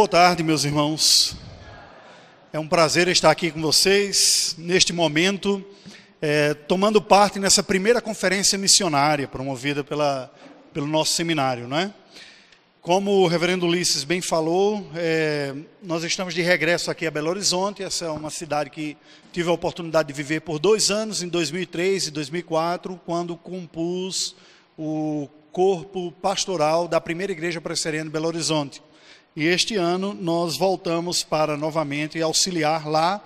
Boa tarde, meus irmãos. É um prazer estar aqui com vocês neste momento, é, tomando parte nessa primeira conferência missionária promovida pela, pelo nosso seminário, não é? Como o reverendo Ulisses bem falou, é, nós estamos de regresso aqui a Belo Horizonte. Essa é uma cidade que tive a oportunidade de viver por dois anos, em 2003 e 2004, quando compus o corpo pastoral da primeira igreja presbiteriana de Belo Horizonte. E este ano nós voltamos para novamente auxiliar lá,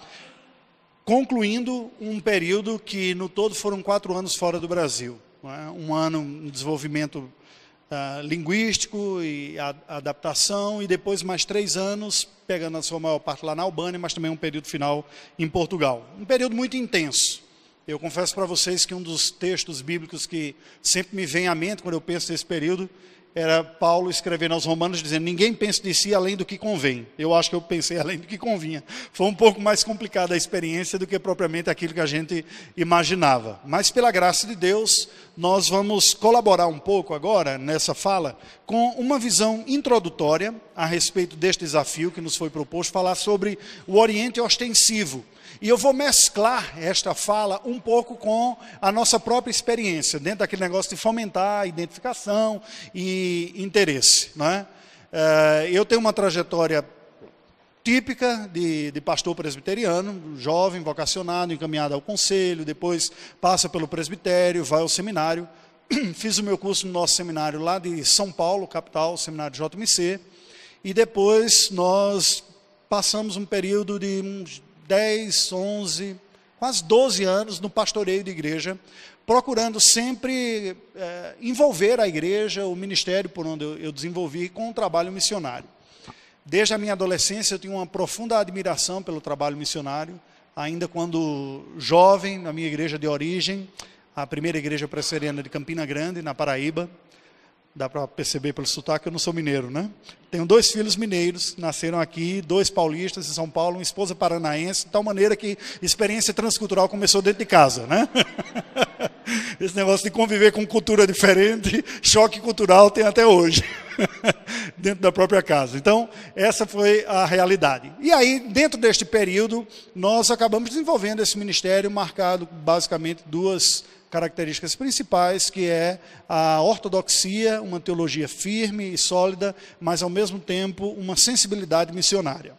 concluindo um período que no todo foram quatro anos fora do Brasil. É? Um ano de desenvolvimento uh, linguístico e a, adaptação, e depois mais três anos, pegando a sua maior parte lá na Albânia, mas também um período final em Portugal. Um período muito intenso. Eu confesso para vocês que um dos textos bíblicos que sempre me vem à mente quando eu penso nesse período era Paulo escrevendo aos Romanos dizendo: Ninguém pense de si além do que convém. Eu acho que eu pensei além do que convinha. Foi um pouco mais complicada a experiência do que propriamente aquilo que a gente imaginava. Mas, pela graça de Deus, nós vamos colaborar um pouco agora nessa fala com uma visão introdutória a respeito deste desafio que nos foi proposto falar sobre o Oriente ostensivo e eu vou mesclar esta fala um pouco com a nossa própria experiência, dentro daquele negócio de fomentar identificação e interesse. É? Eh, eu tenho uma trajetória típica de, de, pastor presbiteriano, jovem, vocacionado, encaminhado ao conselho, depois passa pelo presbitério, vai ao seminário. Fiz o meu curso no nosso seminário lá de São Paulo, capital, seminário JMC, e depois nós passamos um período de uns 10, 11, quase 12 anos no pastoreio de igreja, procurando sempre é, envolver a igreja, o ministério por onde eu, desenvolvi, com o trabalho missionário. Desde a minha adolescência eu tinha uma profunda admiração pelo trabalho missionário, ainda quando jovem, na minha igreja de origem, a primeira igreja presbiteriana de Campina Grande, na Paraíba, Dá para perceber pelo sotaque que eu não sou mineiro, né? Tenho dois filhos mineiros, nasceram aqui, dois paulistas em São Paulo, uma esposa paranaense, de tal maneira que experiência transcultural começou dentro de casa, né? Esse negócio de conviver com cultura diferente, choque cultural tem até hoje, dentro da própria casa. Então, essa foi a realidade. E aí, dentro deste período, nós acabamos desenvolvendo esse ministério marcado basicamente duas características principais, que é a ortodoxia, uma teologia firme e sólida, mas ao mesmo tempo uma sensibilidade missionária.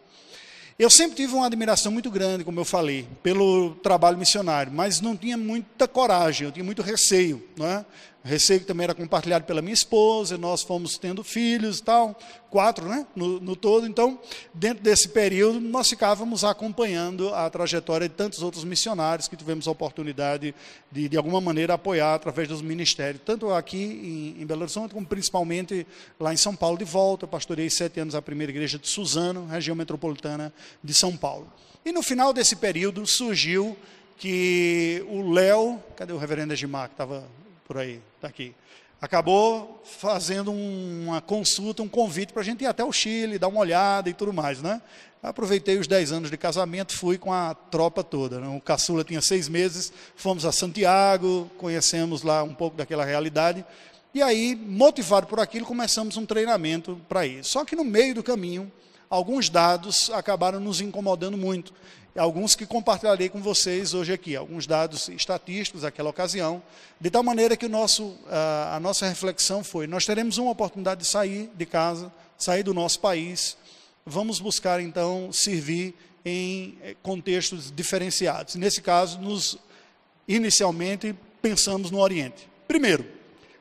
Eu sempre tive uma admiração muito grande, como eu falei, pelo trabalho missionário, mas não tinha muita coragem, eu tinha muito receio. Não é? Receio que também era compartilhado pela minha esposa, nós fomos tendo filhos e tal, quatro né, no, no, todo. Então, dentro desse período, nós ficávamos acompanhando a trajetória de tantos outros missionários que tivemos a oportunidade de, de alguma maneira, apoiar através dos ministérios, tanto aqui em, em Belo Horizonte, como principalmente lá em São Paulo de volta. Eu pastorei sete anos a primeira igreja de Suzano, região metropolitana de São Paulo. E no final desse período surgiu que o Léo, cadê o reverendo Edmar, que estava por aí, está aqui. Acabou fazendo uma consulta, um convite para a gente ir até o Chile, dar uma olhada e tudo mais, né? Aproveitei os 10 anos de casamento, fui com a tropa toda. Né? O caçula tinha seis meses, fomos a Santiago, conhecemos lá um pouco daquela realidade. E aí, motivado por aquilo, começamos um treinamento para ir. Só que no meio do caminho, alguns dados acabaram nos incomodando muito alguns que compartilharei com vocês hoje aqui, alguns dados estatísticos daquela ocasião, de tal maneira que nosso, a nossa reflexão foi: nós teremos uma oportunidade de sair de casa, sair do nosso país, vamos buscar então servir em eh, contextos diferenciados. Nesse caso, nos inicialmente pensamos no Oriente. Primeiro,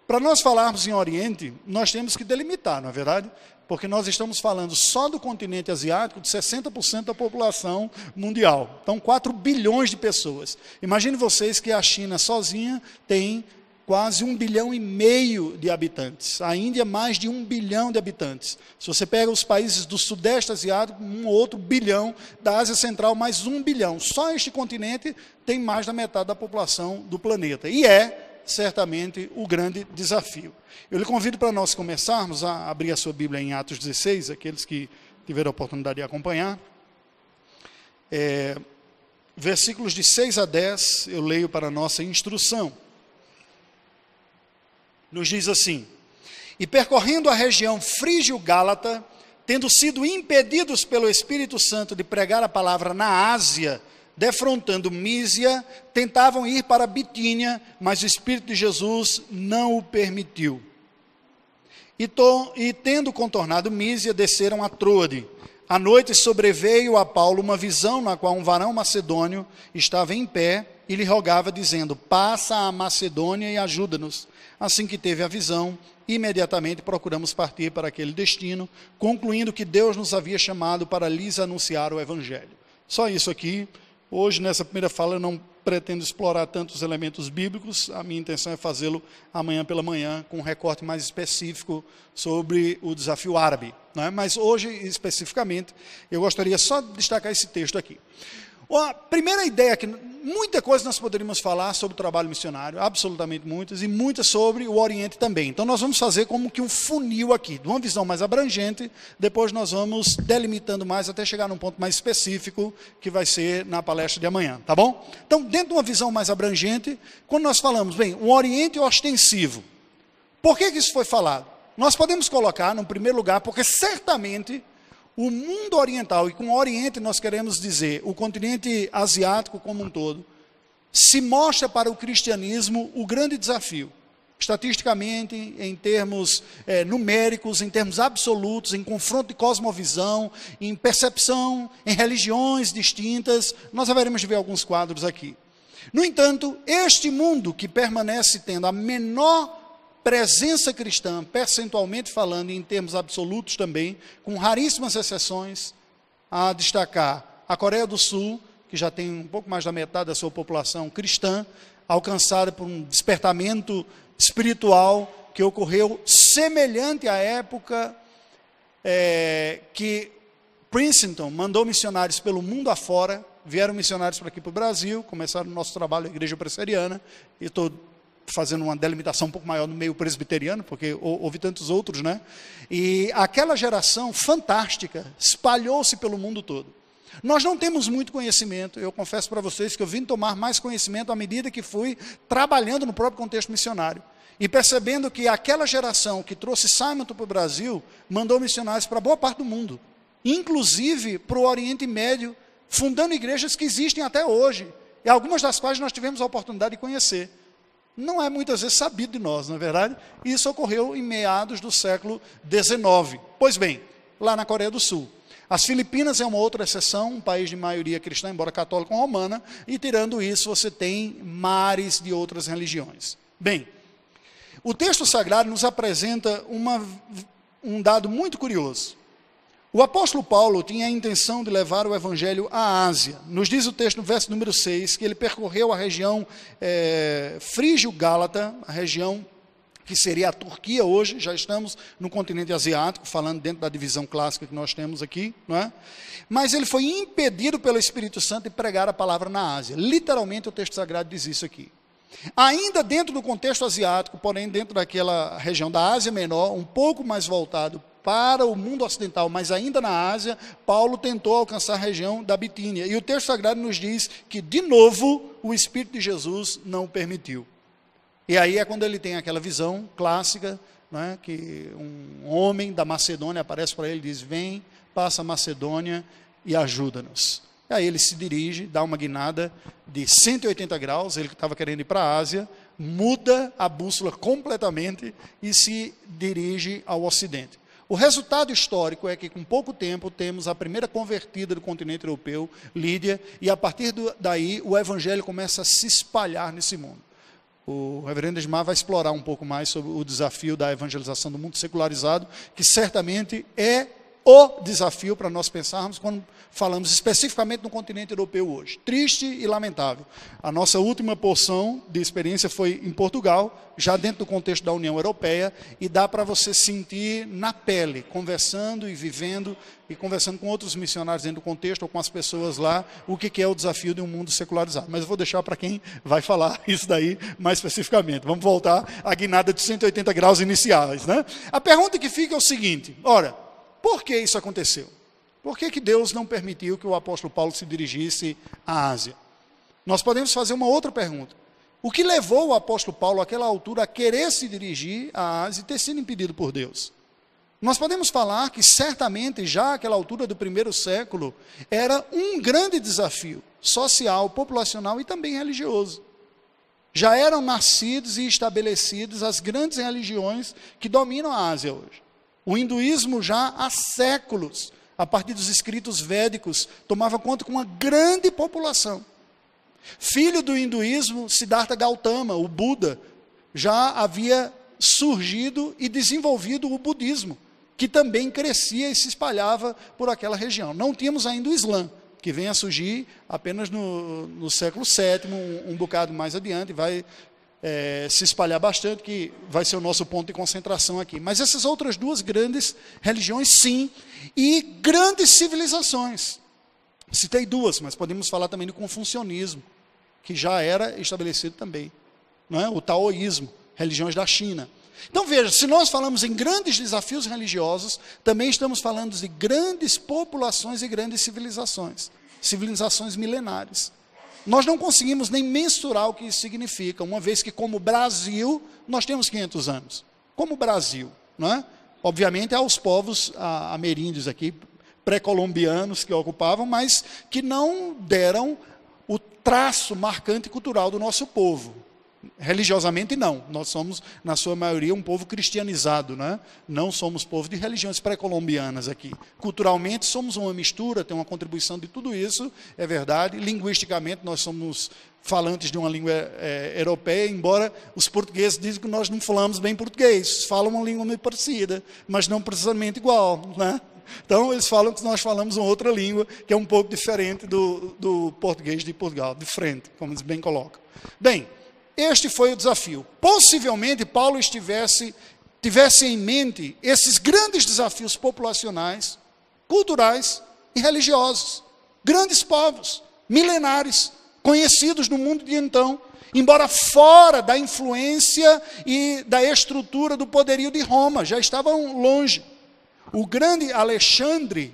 para nós falarmos em Oriente, nós temos que delimitar, não é verdade? Porque nós estamos falando só do continente asiático de 60% da população mundial. Então, 4 bilhões de pessoas. Imagine vocês que a China sozinha tem quase um bilhão e meio de habitantes. A Índia, mais de um bilhão de habitantes. Se você pega os países do Sudeste Asiático, um outro bilhão. Da Ásia Central, mais um bilhão. Só este continente tem mais da metade da população do planeta. E é certamente o grande desafio. Eu lhe convido para nós começarmos a abrir a sua Bíblia em Atos 16, aqueles que tiveram a oportunidade de acompanhar. É, versículos de 6 a 10, eu leio para nossa instrução. Nos diz assim: E percorrendo a região frígio-gálata, tendo sido impedidos pelo Espírito Santo de pregar a palavra na Ásia, defrontando Mísia, tentavam ir para Bitínia, mas o Espírito de Jesus não o permitiu. E, to, e tendo contornado Mísia, desceram a Troade. À noite sobreveio a Paulo uma visão na qual um varão macedônio estava em pé e lhe rogava, dizendo: Passa a Macedônia e ajuda-nos. Assim que teve a visão, imediatamente procuramos partir para aquele destino, concluindo que Deus nos havia chamado para lhes anunciar o Evangelho. Só isso aqui. Hoje, nessa primeira fala, eu não pretendo explorar tantos elementos bíblicos, a minha intenção é fazê-lo amanhã pela manhã, com um recorte mais específico sobre o desafio árabe. Né? Mas hoje, especificamente, eu gostaria só de destacar esse texto aqui. A primeira ideia que muita coisa nós poderíamos falar sobre o trabalho missionário, absolutamente muitas, e muitas sobre o Oriente também. Então nós vamos fazer como que um funil aqui, de uma visão mais abrangente, depois nós vamos delimitando mais até chegar num ponto mais específico, que vai ser na palestra de amanhã, tá bom? Então, dentro de uma visão mais abrangente, quando nós falamos, bem, um Oriente ostensivo, por que, que isso foi falado? Nós podemos colocar, no primeiro lugar, porque certamente o mundo oriental, e com o Oriente nós queremos dizer o continente asiático como um todo, se mostra para o cristianismo o grande desafio. Estatisticamente, em termos é, numéricos, em termos absolutos, em confronto de cosmovisão, em percepção, em religiões distintas, nós haveremos de ver alguns quadros aqui. No entanto, este mundo que permanece tendo a menor presença cristã, percentualmente falando, em termos absolutos também, com raríssimas exceções, a destacar a Coreia do Sul, que já tem um pouco mais da metade da sua população cristã, alcançada por um despertamento espiritual que ocorreu semelhante à época é, que Princeton mandou missionários pelo mundo afora, vieram missionários para aqui para o Brasil, começaram o nosso trabalho na igreja presbiteriana, e estou fazendo uma delimitação um pouco maior no meio presbiteriano, porque houve tantos outros, né? E aquela geração fantástica espalhou-se pelo mundo todo. Nós não temos muito conhecimento, eu confesso para vocês que eu vim tomar mais conhecimento à medida que fui trabalhando no próprio contexto missionário. E percebendo que aquela geração que trouxe Simon para o Brasil, mandou missionários para boa parte do mundo, inclusive para o Oriente Médio, fundando igrejas que existem até hoje, e algumas das quais nós tivemos a oportunidade de conhecer não é muitas vezes sabido de nós, não é verdade? Isso ocorreu em meados do século XIX. Pois bem, lá na Coreia do Sul. As Filipinas é uma outra exceção, um país de maioria cristã, embora católica romana, e tirando isso, você tem mares de outras religiões. Bem, o texto sagrado nos apresenta uma, um dado muito curioso. O apóstolo Paulo tinha a intenção de levar o evangelho à Ásia. Nos diz o texto no verso número 6 que ele percorreu a região é, frígio-gálata, a região que seria a Turquia hoje, já estamos no continente asiático, falando dentro da divisão clássica que nós temos aqui, não é? Mas ele foi impedido pelo Espírito Santo de pregar a palavra na Ásia. Literalmente o texto sagrado diz isso aqui. Ainda dentro do contexto asiático, porém dentro daquela região da Ásia Menor, um pouco mais voltado para o mundo ocidental, mas ainda na Ásia, Paulo tentou alcançar a região da Bitínia. E o texto sagrado nos diz que, de novo, o Espírito de Jesus não permitiu. E aí é quando ele tem aquela visão clássica, né, que um homem da Macedônia aparece para ele e diz: Vem, passa a Macedônia e ajuda-nos. Aí ele se dirige, dá uma guinada de 180 graus, ele estava querendo ir para a Ásia, muda a bússola completamente e se dirige ao Ocidente. O resultado histórico é que, com pouco tempo, temos a primeira convertida do continente europeu, Lídia, e a partir do, daí o evangelho começa a se espalhar nesse mundo. O reverendo Esmar vai explorar um pouco mais sobre o desafio da evangelização do mundo secularizado, que certamente é o desafio para nós pensarmos quando falamos especificamente no continente europeu hoje. Triste e lamentável. A nossa última porção de experiência foi em Portugal, já dentro do contexto da União Europeia, e dá para você sentir na pele, conversando e vivendo e conversando com outros missionários dentro do contexto ou com as pessoas lá, o que é o desafio de um mundo secularizado. Mas eu vou deixar para quem vai falar isso daí mais especificamente. Vamos voltar à guinada de 180 graus iniciais. Né? A pergunta que fica é o seguinte: ora, por que isso aconteceu? Por que, que Deus não permitiu que o apóstolo Paulo se dirigisse à Ásia? Nós podemos fazer uma outra pergunta. O que levou o apóstolo Paulo, àquela altura, a querer se dirigir à Ásia e ter sido impedido por Deus? Nós podemos falar que certamente, já àquela altura do primeiro século, era um grande desafio social, populacional e também religioso. Já eram nascidos e estabelecidos as grandes religiões que dominam a Ásia hoje. O hinduísmo já há séculos, a partir dos escritos védicos, tomava conta com uma grande população. Filho do hinduísmo, Siddhartha Gautama, o Buda, já havia surgido e desenvolvido o budismo, que também crescia e se espalhava por aquela região. Não tínhamos ainda o Islã, que vem a surgir apenas no, no século VII, um, um bocado mais adiante, vai é, se espalhar bastante, que vai ser o nosso ponto de concentração aqui. Mas essas outras duas grandes religiões, sim, e grandes civilizações. Citei duas, mas podemos falar também do confucionismo, que já era estabelecido também. Não é? O taoísmo, religiões da China. Então veja, se nós falamos em grandes desafios religiosos, também estamos falando de grandes populações e grandes civilizações, civilizações milenares. Nós não conseguimos nem mensurar o que isso significa, uma vez que, como Brasil, nós temos 500 anos. Como Brasil, não é? Obviamente, há os povos ameríndios aqui, pré-colombianos que ocupavam, mas que não deram o traço marcante cultural do nosso povo. Religiosamente, não. Nós somos, na sua maioria, um povo cristianizado, né? não somos povo de religiões pré-colombianas aqui. Culturalmente, somos uma mistura, tem uma contribuição de tudo isso, é verdade. Linguisticamente, nós somos falantes de uma língua é, europeia, embora os portugueses dizem que nós não falamos bem português, falam uma língua meio parecida, mas não precisamente igual. Né? Então, eles falam que nós falamos uma outra língua, que é um pouco diferente do, do português de Portugal, de frente, como eles bem colocam. Bem, este foi o desafio. Possivelmente Paulo estivesse tivesse em mente esses grandes desafios populacionais, culturais e religiosos. Grandes povos, milenares, conhecidos no mundo de então, embora fora da influência e da estrutura do poderio de Roma, já estavam longe. O grande Alexandre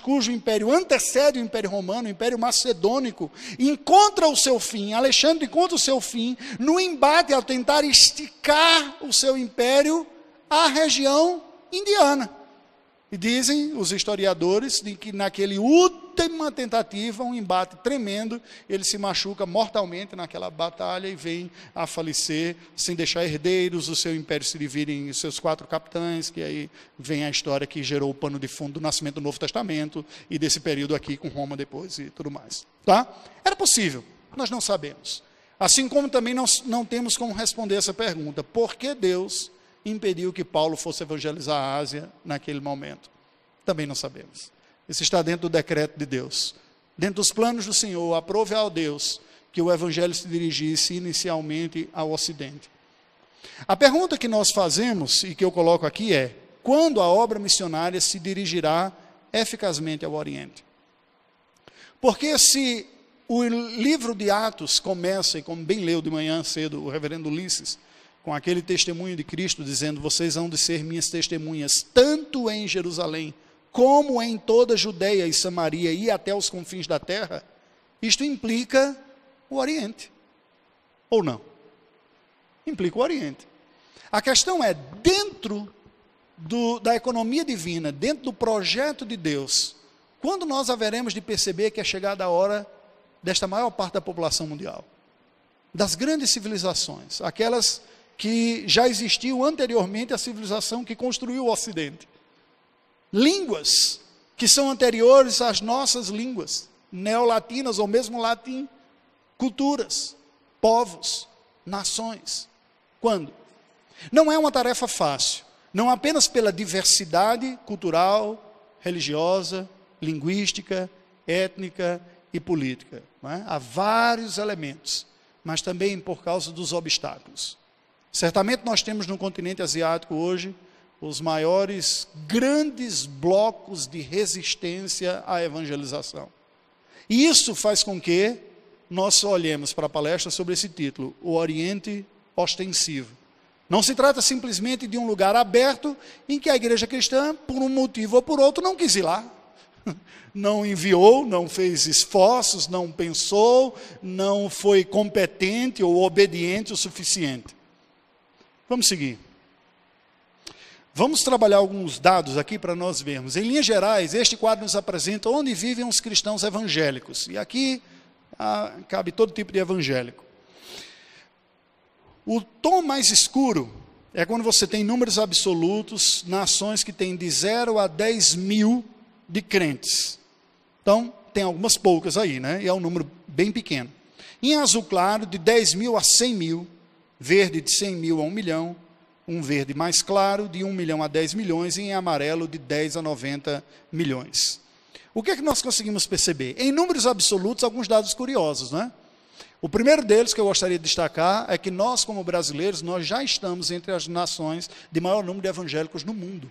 cujo império antecede o Império Romano, o Império Macedônico, encontra o seu fim, Alexandre encontra o seu fim no embate ao tentar esticar o seu império à região indiana. E dizem os historiadores de que naquele última tentativa, um embate tremendo, ele se machuca mortalmente naquela batalha e vem a falecer sem deixar herdeiros, o seu império se divide em seus quatro capitães, que aí vem a história que gerou o pano de fundo do nascimento do Novo Testamento e desse período aqui com Roma depois e tudo mais. Tá? Era possível, nós não sabemos. Assim como também não, não temos como responder essa pergunta: por que Deus impediu que Paulo fosse evangelizar a Ásia naquele momento? Também não sabemos. Isso está dentro do decreto de Deus. Dentro dos planos do Senhor, aprove ao Deus que o evangelho se dirigisse inicialmente ao Ocidente. A pergunta que nós fazemos e que eu coloco aqui é: quando a obra missionária se dirigirá eficazmente ao Oriente? Porque se o livro de Atos começa, e como bem leu de manhã cedo o reverendo Ulisses, com aquele testemunho de Cristo dizendo: Vocês hão de ser minhas testemunhas, tanto em Jerusalém, como em toda a Judeia e Samaria e até os confins da terra. Isto implica o Oriente. Ou não? Implica o Oriente. A questão é: dentro do, da economia divina, dentro do projeto de Deus, quando nós haveremos de perceber que é chegada a hora desta maior parte da população mundial? Das grandes civilizações, aquelas que já existiu anteriormente à civilização que construiu o Ocidente. Línguas que são anteriores às nossas línguas, neolatinas ou mesmo latim. Culturas, povos, nações. Quando? Não é uma tarefa fácil, não apenas pela diversidade cultural, religiosa, linguística, étnica e política. É? Há vários elementos, mas também por causa dos obstáculos. Certamente nós temos no continente asiático hoje os maiores grandes blocos de resistência à evangelização. E isso faz com que nós olhemos para a palestra sobre esse título, O Oriente Ostensivo. Não se trata simplesmente de um lugar aberto em que a igreja cristã, por um motivo ou por outro, não quis ir lá. Não enviou, não fez esforços, não pensou, não foi competente ou obediente o suficiente. Vamos seguir. Vamos trabalhar alguns dados aqui para nós vermos. Em linhas gerais, este quadro nos apresenta onde vivem os cristãos evangélicos. E aqui ah, cabe todo tipo de evangélico. O tom mais escuro é quando você tem números absolutos, nações que têm de 0 a 10 mil de crentes. Então, tem algumas poucas aí, né? E é um número bem pequeno. Em azul claro, de 10 mil a 100 mil. Verde, de 100 mil a 1 milhão. Um verde mais claro, de 1 milhão a 10 milhões. E em amarelo, de 10 a 90 milhões. O que é que nós conseguimos perceber? Em números absolutos, alguns dados curiosos, né? O primeiro deles que eu gostaria de destacar é que nós, como brasileiros, nós já estamos entre as nações de maior número de evangélicos no mundo.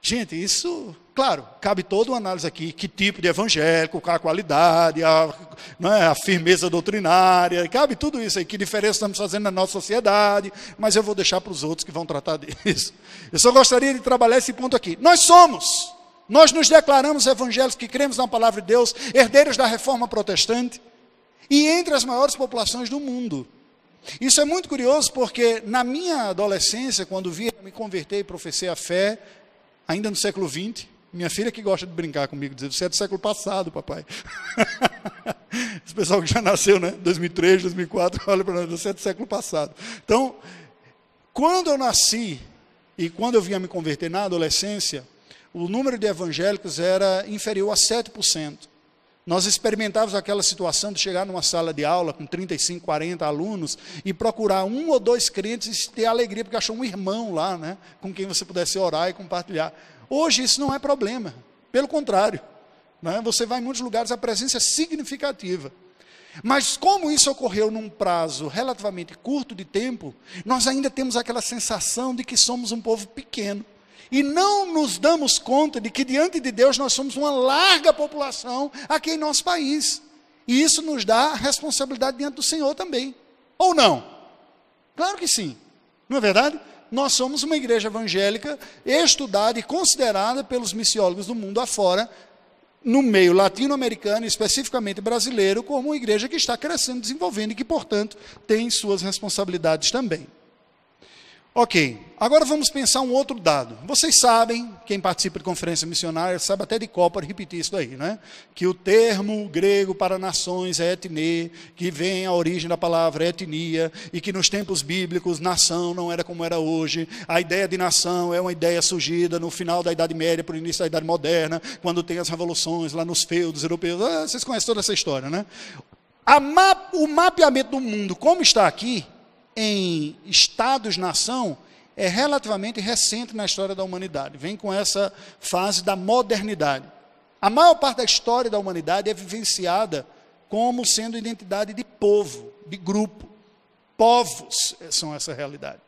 Gente, isso, claro, cabe toda uma análise aqui, que tipo de evangélico, qual a qualidade, a, é, a firmeza doutrinária, cabe tudo isso aí, que diferença estamos fazendo na nossa sociedade, mas eu vou deixar para os outros que vão tratar disso. Eu só gostaria de trabalhar esse ponto aqui. Nós somos, nós nos declaramos evangélicos que cremos na palavra de Deus, herdeiros da reforma protestante, e entre as maiores populações do mundo. Isso é muito curioso porque na minha adolescência, quando via me converter e professei a fé, ainda no século XX, minha filha que gosta de brincar comigo, dizer, você é do século passado, papai. Esse pessoal que já nasceu, né? 2003, 2004, olha para nós, você é do século passado. Então, quando eu nasci e quando eu vinha me converter na adolescência, o número de evangélicos era inferior a 7%. Nós experimentávamos aquela situação de chegar numa sala de aula com 35, 40 alunos e procurar um ou dois crentes e ter alegria porque achou um irmão lá, né, com quem você pudesse orar e compartilhar. Hoje isso não é problema, pelo contrário. Né, você vai em muitos lugares, a presença é significativa. Mas como isso ocorreu num prazo relativamente curto de tempo, nós ainda temos aquela sensação de que somos um povo pequeno e não nos damos conta de que diante de Deus nós somos uma larga população aqui em nosso país. E isso nos dá responsabilidade diante do Senhor também. Ou não? Claro que sim. Não é verdade? Nós somos uma igreja evangélica estudada e considerada pelos missiólogos do mundo afora, no meio latino-americano, especificamente brasileiro, como uma igreja que está crescendo, desenvolvendo e que, portanto, tem suas responsabilidades também. Ok, agora vamos pensar um outro dado. Vocês sabem, quem participa de conferência missionária, sabe até de copa repetir isso aí, né? Que o termo grego para nações é etne, que vem a origem da palavra etnia, e que nos tempos bíblicos nação não era como era hoje. A ideia de nação é uma ideia surgida no final da Idade Média, para o início da Idade Moderna, quando tem as revoluções lá nos feudos europeus. Ah, vocês conhecem toda essa história, né? Ma o mapeamento do mundo, como está aqui, em estados-nação é relativamente recente na história da humanidade. Vem com essa fase da modernidade. A maior parte da história da humanidade é vivenciada como sendo identidade de povo, de grupo. Povos são essa realidade.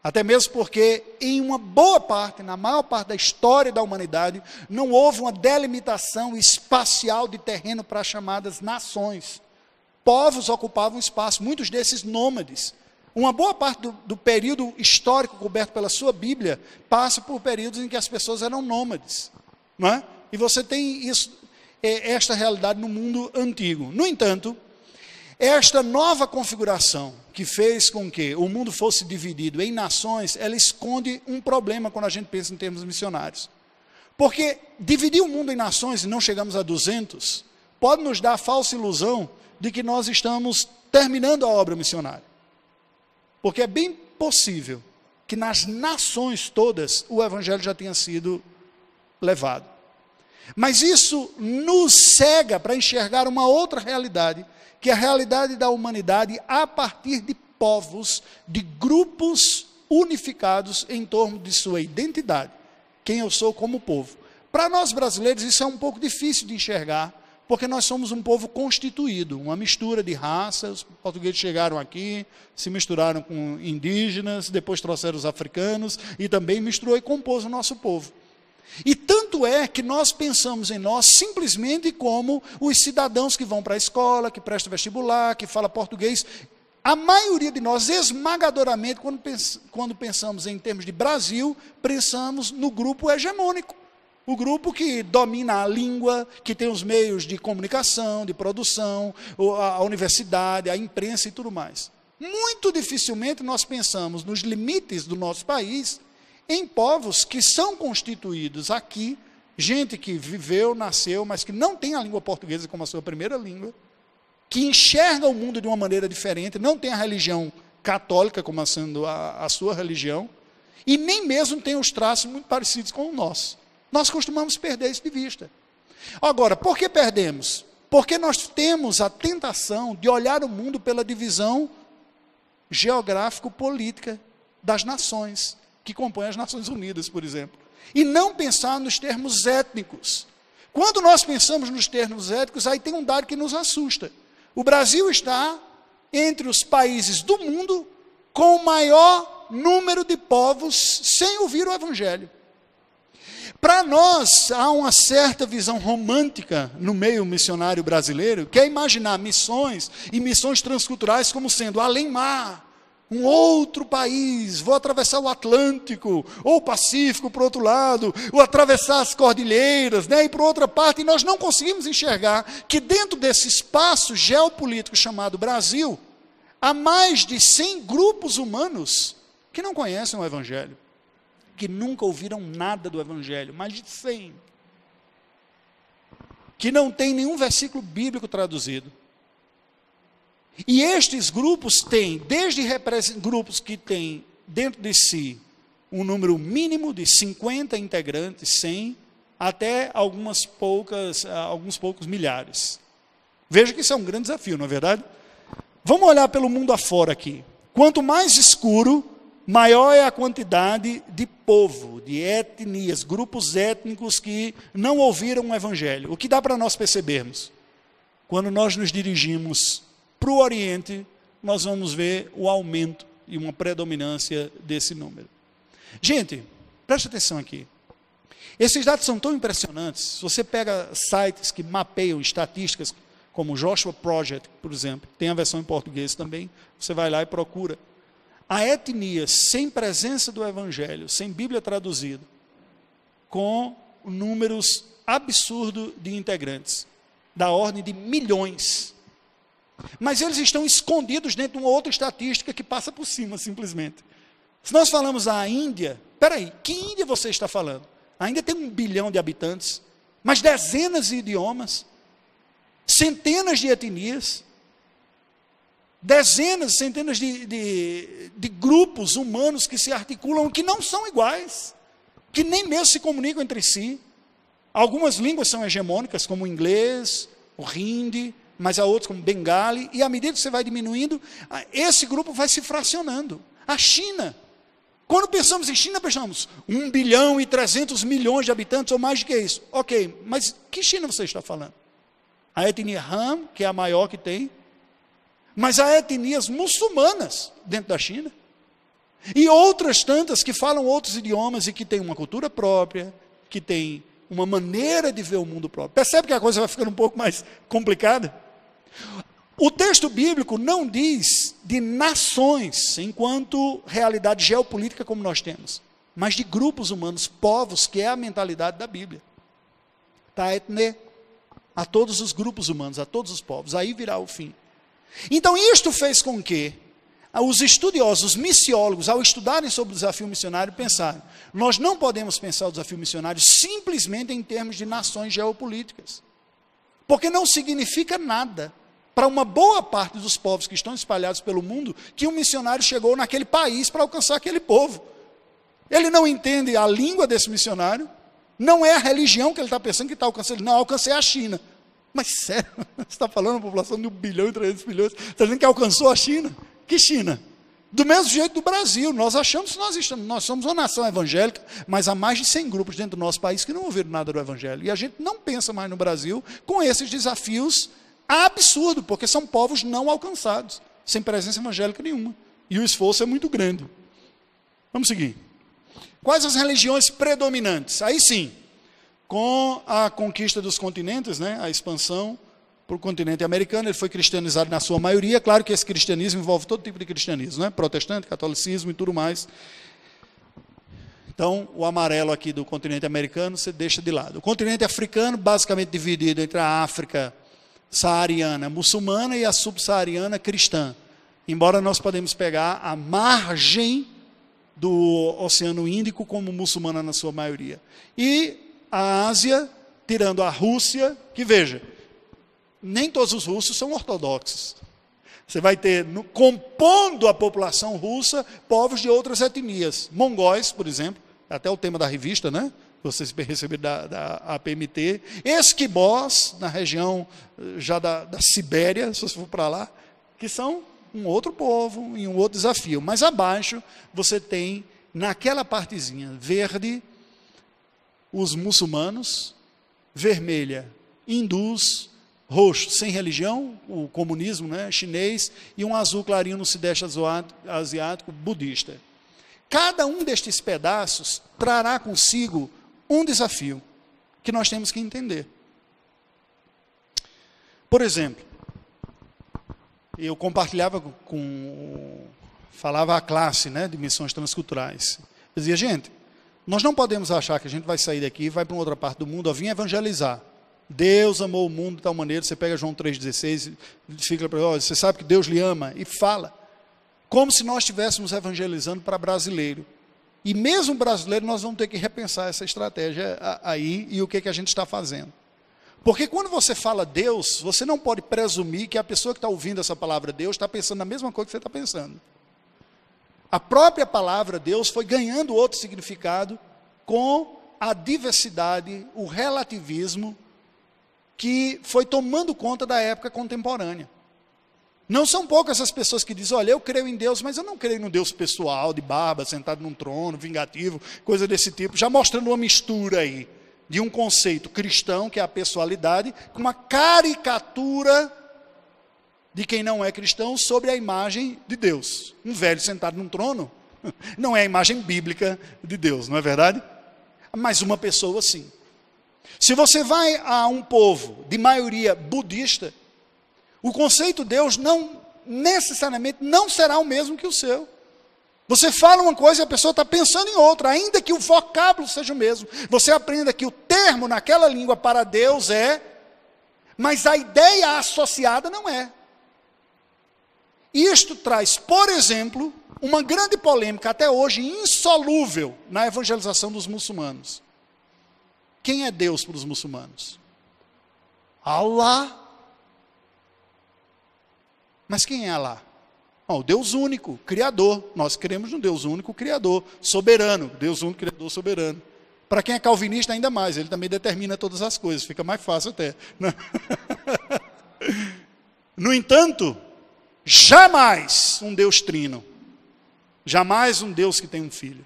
Até mesmo porque, em uma boa parte, na maior parte da história da humanidade, não houve uma delimitação espacial de terreno para as chamadas nações. Povos ocupavam espaço, muitos desses nômades. Uma boa parte do, do, período histórico coberto pela sua Bíblia passa por períodos em que as pessoas eram nômades. Não é? E você tem isso, é, esta realidade no mundo antigo. No entanto, esta nova configuração que fez com que o mundo fosse dividido em nações, ela esconde um problema quando a gente pensa em termos missionários. Porque dividir o mundo em nações e não chegamos a 200, pode nos dar a falsa ilusão de que nós estamos terminando a obra missionária. Porque é bem possível que nas nações todas o evangelho já tenha sido levado. Mas isso nos cega para enxergar uma outra realidade, que é a realidade da humanidade a partir de povos, de grupos unificados em torno de sua identidade, quem eu sou como povo. Para nós brasileiros isso é um pouco difícil de enxergar, porque nós somos um povo constituído, uma mistura de raças. Os portugueses chegaram aqui, se misturaram com indígenas, depois trouxeram os africanos e também misturou e compôs o nosso povo. E tanto é que nós pensamos em nós simplesmente como os cidadãos que vão para a escola, que prestam vestibular, que falam português. A maioria de nós, esmagadoramente, quando pensamos em termos de Brasil, pensamos no grupo hegemônico. O grupo que domina a língua, que tem os meios de comunicação, de produção, a universidade, a imprensa e tudo mais. Muito dificilmente nós pensamos nos limites do nosso país em povos que são constituídos aqui, gente que viveu, nasceu, mas que não tem a língua portuguesa como a sua primeira língua, que enxerga o mundo de uma maneira diferente, não tem a religião católica como sendo a, a sua religião, e nem mesmo tem os traços muito parecidos com o nosso. Nós costumamos perder isso de vista. Agora, por que perdemos? Porque nós temos a tentação de olhar o mundo pela divisão geográfico-política das nações, que compõem as Nações Unidas, por exemplo, e não pensar nos termos étnicos. Quando nós pensamos nos termos étnicos, aí tem um dado que nos assusta. O Brasil está entre os países do mundo com o maior número de povos sem ouvir o Evangelho. Para nós, há uma certa visão romântica no meio missionário brasileiro, que é imaginar missões e missões transculturais como sendo além-mar, um outro país, vou atravessar o Atlântico, ou o Pacífico para o outro lado, ou atravessar as cordilheiras, né, e para outra parte, e nós não conseguimos enxergar que dentro desse espaço geopolítico chamado Brasil, há mais de 100 grupos humanos que não conhecem o Evangelho que nunca ouviram nada do Evangelho, mais de 100. Que não tem nenhum versículo bíblico traduzido. E estes grupos têm, desde grupos que têm dentro de si um número mínimo de 50 integrantes, 100, até algumas poucas, ah, alguns poucos milhares. Veja que isso é um grande desafio, não é verdade? Vamos olhar pelo mundo afora aqui. Quanto mais escuro, maior é a quantidade de povo, de etnias, grupos étnicos que não ouviram o Evangelho. O que dá para nós percebermos? Quando nós nos dirigimos para o Oriente, nós vamos ver o aumento e uma predominância desse número. Gente, preste atenção aqui. Esses dados são tão impressionantes. Se você pega sites que mapeiam estatísticas, como o Joshua Project, por exemplo, tem a versão em português também, você vai lá e procura a etnia sem presença do Evangelho, sem Bíblia traduzida, com números absurdos de integrantes, da ordem de milhões. Mas eles estão escondidos dentro de uma outra estatística que passa por cima, simplesmente. Se nós falamos a Índia, peraí, que Índia você está falando? A Índia tem um bilhão de habitantes, mas dezenas de idiomas, centenas de etnias, dezenas, centenas de, de, de, grupos humanos que se articulam, que não são iguais, que nem mesmo se comunicam entre si. Algumas línguas são hegemônicas, como o inglês, o hindi, mas há outras como bengali, e à medida que você vai diminuindo, esse grupo vai se fracionando. A China. Quando pensamos em China, pensamos 1 bilhão e 300 milhões de habitantes, ou mais do que isso. Ok, mas que China você está falando? A etnia Han, que é a maior que tem, mas há etnias muçulmanas dentro da China. E outras tantas que falam outros idiomas e que têm uma cultura própria, que têm uma maneira de ver o mundo próprio. Percebe que a coisa vai ficando um pouco mais complicada? O texto bíblico não diz de nações enquanto realidade geopolítica como nós temos, mas de grupos humanos, povos, que é a mentalidade da Bíblia. Tá a todos os grupos humanos, a todos os povos, aí virá o fim. Então, isto fez com que os estudiosos, os missiólogos, ao estudarem sobre o desafio missionário, pensaram: nós não podemos pensar o desafio missionário simplesmente em termos de nações geopolíticas, porque não significa nada para uma boa parte dos povos que estão espalhados pelo mundo que um missionário chegou naquele país para alcançar aquele povo. Ele não entende a língua desse missionário, não é a religião que ele está pensando que está alcançando, não, alcancei a China. Mas sério, você está falando uma população de 1 bilhão e 300 milhões, está dizendo que alcançou a China? Que China? Do mesmo jeito do Brasil, nós achamos que nós, estamos, nós somos uma nação evangélica, mas há mais de 100 grupos dentro do nosso país que não ouviram nada do Evangelho. E a gente não pensa mais no Brasil com esses desafios absurdos, porque são povos não alcançados, sem presença evangélica nenhuma. E o esforço é muito grande. Vamos seguir. Quais as religiões predominantes? Aí sim, com a conquista dos continentes, né, a expansão para o continente americano, ele foi cristianizado na sua maioria. Claro que esse cristianismo envolve todo tipo de cristianismo, né, protestante, catolicismo e tudo mais. Então, o amarelo aqui do continente americano você deixa de lado. O continente africano, basicamente dividido entre a África saariana muçulmana e a subsaariana cristã. Embora nós podemos pegar a margem do Oceano Índico como muçulmana na sua maioria. E a Ásia, tirando a Rússia, que veja, nem todos os russos são ortodoxos. Você vai ter, no, compondo a população russa, povos de outras etnias. Mongóis, por exemplo, até o tema da revista, né? Vocês receberam da, da APMT. Esquibós, na região eh, já da, da Sibéria, se você for para lá, que são um outro povo e um outro desafio. Mas abaixo você tem, naquela partezinha verde, os muçulmanos, vermelha, hindus, roxo, sem religião, o comunismo né, chinês, e um azul clarinho no sudeste asiático, budista. Cada um destes pedaços trará consigo um desafio que nós temos que entender. Por exemplo, eu compartilhava com, falava à classe né, de missões transculturais. Eu dizia, gente, nós não podemos achar que a gente vai sair daqui e vai para uma outra parte do mundo a vir evangelizar. Deus amou o mundo de tal maneira, você pega João 3,16 e fica para você sabe que Deus lhe ama e fala. Como se nós estivéssemos evangelizando para brasileiro. E mesmo brasileiro, nós vamos ter que repensar essa estratégia aí e o que, que a gente está fazendo. Porque quando você fala Deus, você não pode presumir que a pessoa que está ouvindo essa palavra Deus está pensando na mesma coisa que você está pensando. A própria palavra Deus foi ganhando outro significado com a diversidade, o relativismo que foi tomando conta da época contemporânea. Não são poucas as pessoas que dizem: olha, eu creio em Deus, mas eu não creio no Deus pessoal, de barba, sentado num trono, vingativo, coisa desse tipo, já mostrando uma mistura aí de um conceito cristão, que é a pessoalidade, com uma caricatura de quem não é cristão sobre a imagem de Deus. Um velho sentado num trono não é a imagem bíblica de Deus, não é verdade? Mas uma pessoa sim. Se você vai a um povo de maioria budista, o conceito de Deus não necessariamente não será o mesmo que o seu. Você fala uma coisa e a pessoa está pensando em outra, ainda que o vocábulo seja o mesmo. Você aprenda que o termo naquela língua para Deus é, mas a ideia associada não é. Isto traz, por exemplo, uma grande polêmica até hoje insolúvel na evangelização dos muçulmanos. Quem é Deus para os muçulmanos? Allah. Mas quem é Allah? O Deus único, Criador. Nós cremos no Deus único, Criador, soberano. Deus único, Criador, soberano. Para quem é calvinista, ainda mais, ele também determina todas as coisas, fica mais fácil até. Né? no entanto, jamais um Deus trino, jamais um Deus que tem um filho,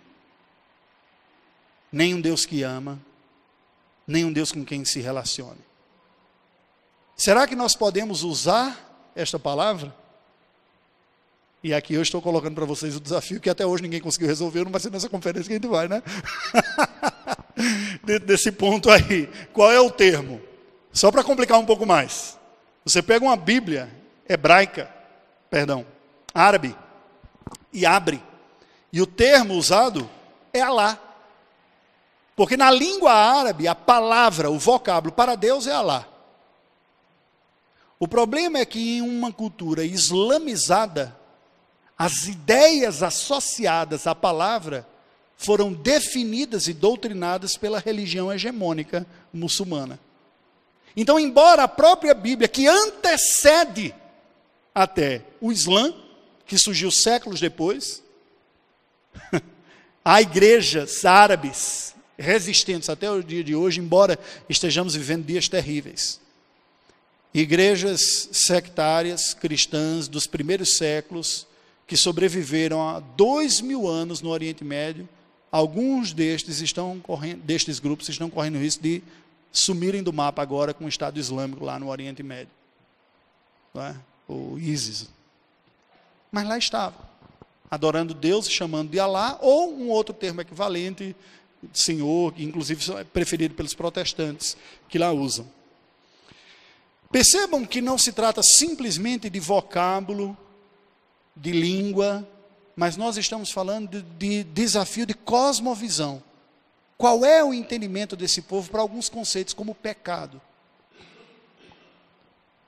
nem um Deus que ama, nem um Deus com quem se relacione. Será que nós podemos usar esta palavra? E aqui eu estou colocando para vocês o desafio que até hoje ninguém conseguiu resolver, não vai ser nessa conferência que a gente vai, né? Desse ponto aí. Qual é o termo? Só para complicar um pouco mais. Você pega uma Bíblia hebraica, perdão, árabe, e abre. E o termo usado é Alá. Porque na língua árabe, a palavra, o vocábulo para Deus é Alá. O problema é que em uma cultura islamizada, as ideias associadas à palavra foram definidas e doutrinadas pela religião hegemônica muçulmana. Então, embora a própria Bíblia, que antecede até o Islã, que surgiu séculos depois, há igrejas árabes resistentes até o dia de hoje, embora estejamos vivendo dias terríveis. Igrejas sectárias cristãs dos primeiros séculos, que sobreviveram a dois mil anos no Oriente Médio, alguns destes, estão correndo, destes grupos estão correndo o risco de sumirem do mapa agora com o Estado Islâmico lá no Oriente Médio. É? O ISIS. Mas lá estava, adorando Deus, chamando de Alá, ou um outro termo equivalente, Senhor, que inclusive é preferido pelos protestantes que lá usam. Percebam que não se trata simplesmente de vocábulo, de língua, mas nós estamos falando de, de desafio de cosmovisão. Qual é o entendimento desse povo para alguns conceitos, como pecado?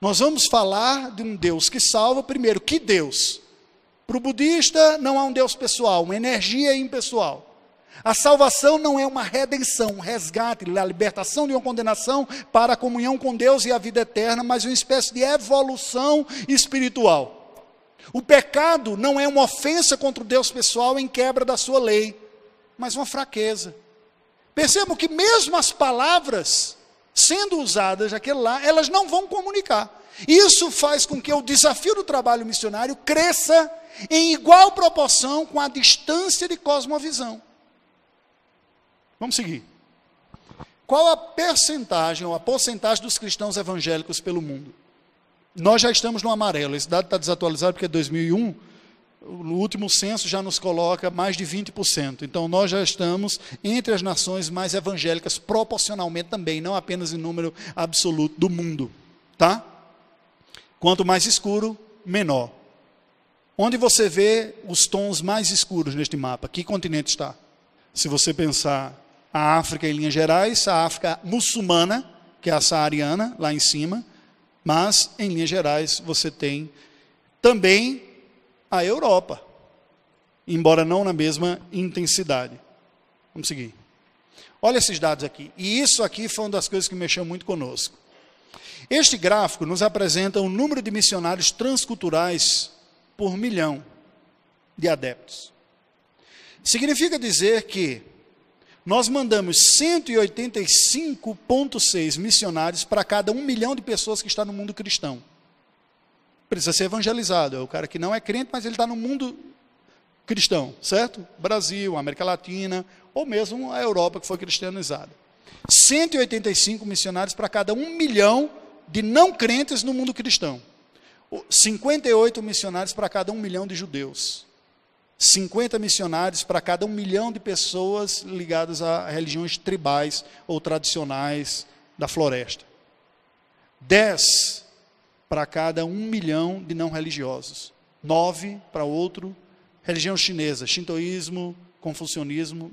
Nós vamos falar de um Deus que salva, primeiro, que Deus? Para o budista, não há um Deus pessoal, uma energia impessoal. A salvação não é uma redenção, um resgate, a libertação de uma condenação para a comunhão com Deus e a vida eterna, mas uma espécie de evolução espiritual. O pecado não é uma ofensa contra o Deus pessoal em quebra da sua lei, mas uma fraqueza. Percebam que mesmo as palavras sendo usadas aquele lá, elas não vão comunicar. Isso faz com que o desafio do trabalho missionário cresça em igual proporção com a distância de cosmovisão. Vamos seguir. Qual a percentagem ou a porcentagem dos cristãos evangélicos pelo mundo? Nós já estamos no amarelo. Esse dado está desatualizado porque é 2001. O último censo já nos coloca mais de 20%. Então, nós já estamos entre as nações mais evangélicas, proporcionalmente também, não apenas em número absoluto do mundo. Tá? Quanto mais escuro, menor. Onde você vê os tons mais escuros neste mapa? Que continente está? Se você pensar a África em linhas gerais, a África muçulmana, que é a saariana, lá em cima, mas em linhas gerais você tem também a Europa, embora não na mesma intensidade. Vamos seguir. Olha esses dados aqui. E isso aqui foi uma das coisas que mexeu muito conosco. Este gráfico nos apresenta o número de missionários transculturais por milhão de adeptos. Significa dizer que nós mandamos 185,6 missionários para cada um milhão de pessoas que está no mundo cristão. Precisa ser evangelizado. É o cara que não é crente, mas ele está no mundo cristão, certo? Brasil, América Latina, ou mesmo a Europa que foi cristianizada. 185 missionários para cada um milhão de não crentes no mundo cristão. 58 missionários para cada um milhão de judeus. 50 missionários para cada um milhão de pessoas ligadas a religiões tribais ou tradicionais da floresta. 10 para cada um milhão de não religiosos. 9 para outro, religião chinesa, shintoísmo, confucionismo,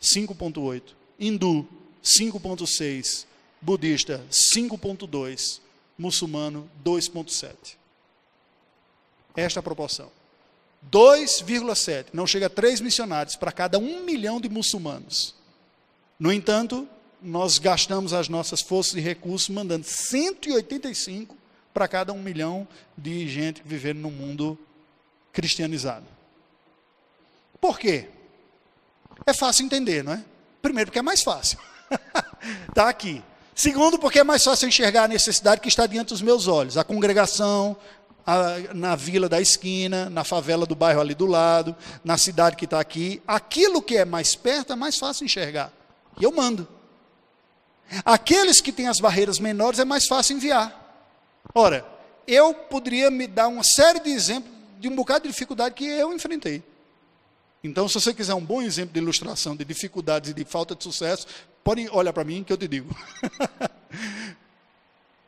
5.8. Hindu, 5.6. Budista, 5.2. Muçulmano, 2.7. Esta é a proporção. 2,7, não chega a 3 missionários para cada um milhão de muçulmanos. No entanto, nós gastamos as nossas forças e recursos mandando 185 para cada um milhão de gente vivendo no mundo cristianizado. Por quê? É fácil entender, não é? Primeiro, porque é mais fácil. Está aqui. Segundo, porque é mais fácil enxergar a necessidade que está diante dos meus olhos. A congregação, a, na vila da esquina, na favela do bairro ali do lado, na cidade que está aqui. Aquilo que é mais perto é mais fácil enxergar. E eu mando. Aqueles que têm as barreiras menores é mais fácil enviar. Ora, eu poderia me dar uma série de exemplos de um bocado de dificuldade que eu enfrentei. Então, se você quiser um bom exemplo de ilustração de dificuldades e de falta de sucesso, pode olhar para mim que eu te digo.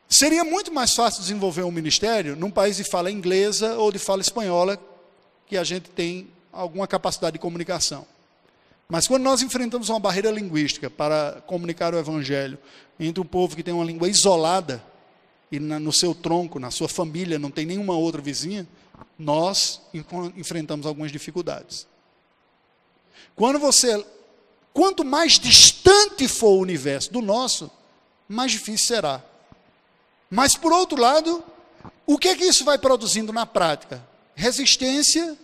Seria muito mais fácil desenvolver um ministério num país de fala inglesa ou de fala espanhola, que a gente tem alguma capacidade de comunicação. Mas quando nós enfrentamos uma barreira linguística para comunicar o evangelho entre um povo que tem uma língua isolada e na, no seu tronco, na sua família, não tem nenhuma outra vizinha, nós enfrentamos algumas dificuldades. Quando você, quanto mais distante for o universo do nosso, mais difícil será mas, por outro lado, o que é que isso vai produzindo na prática? Resistência,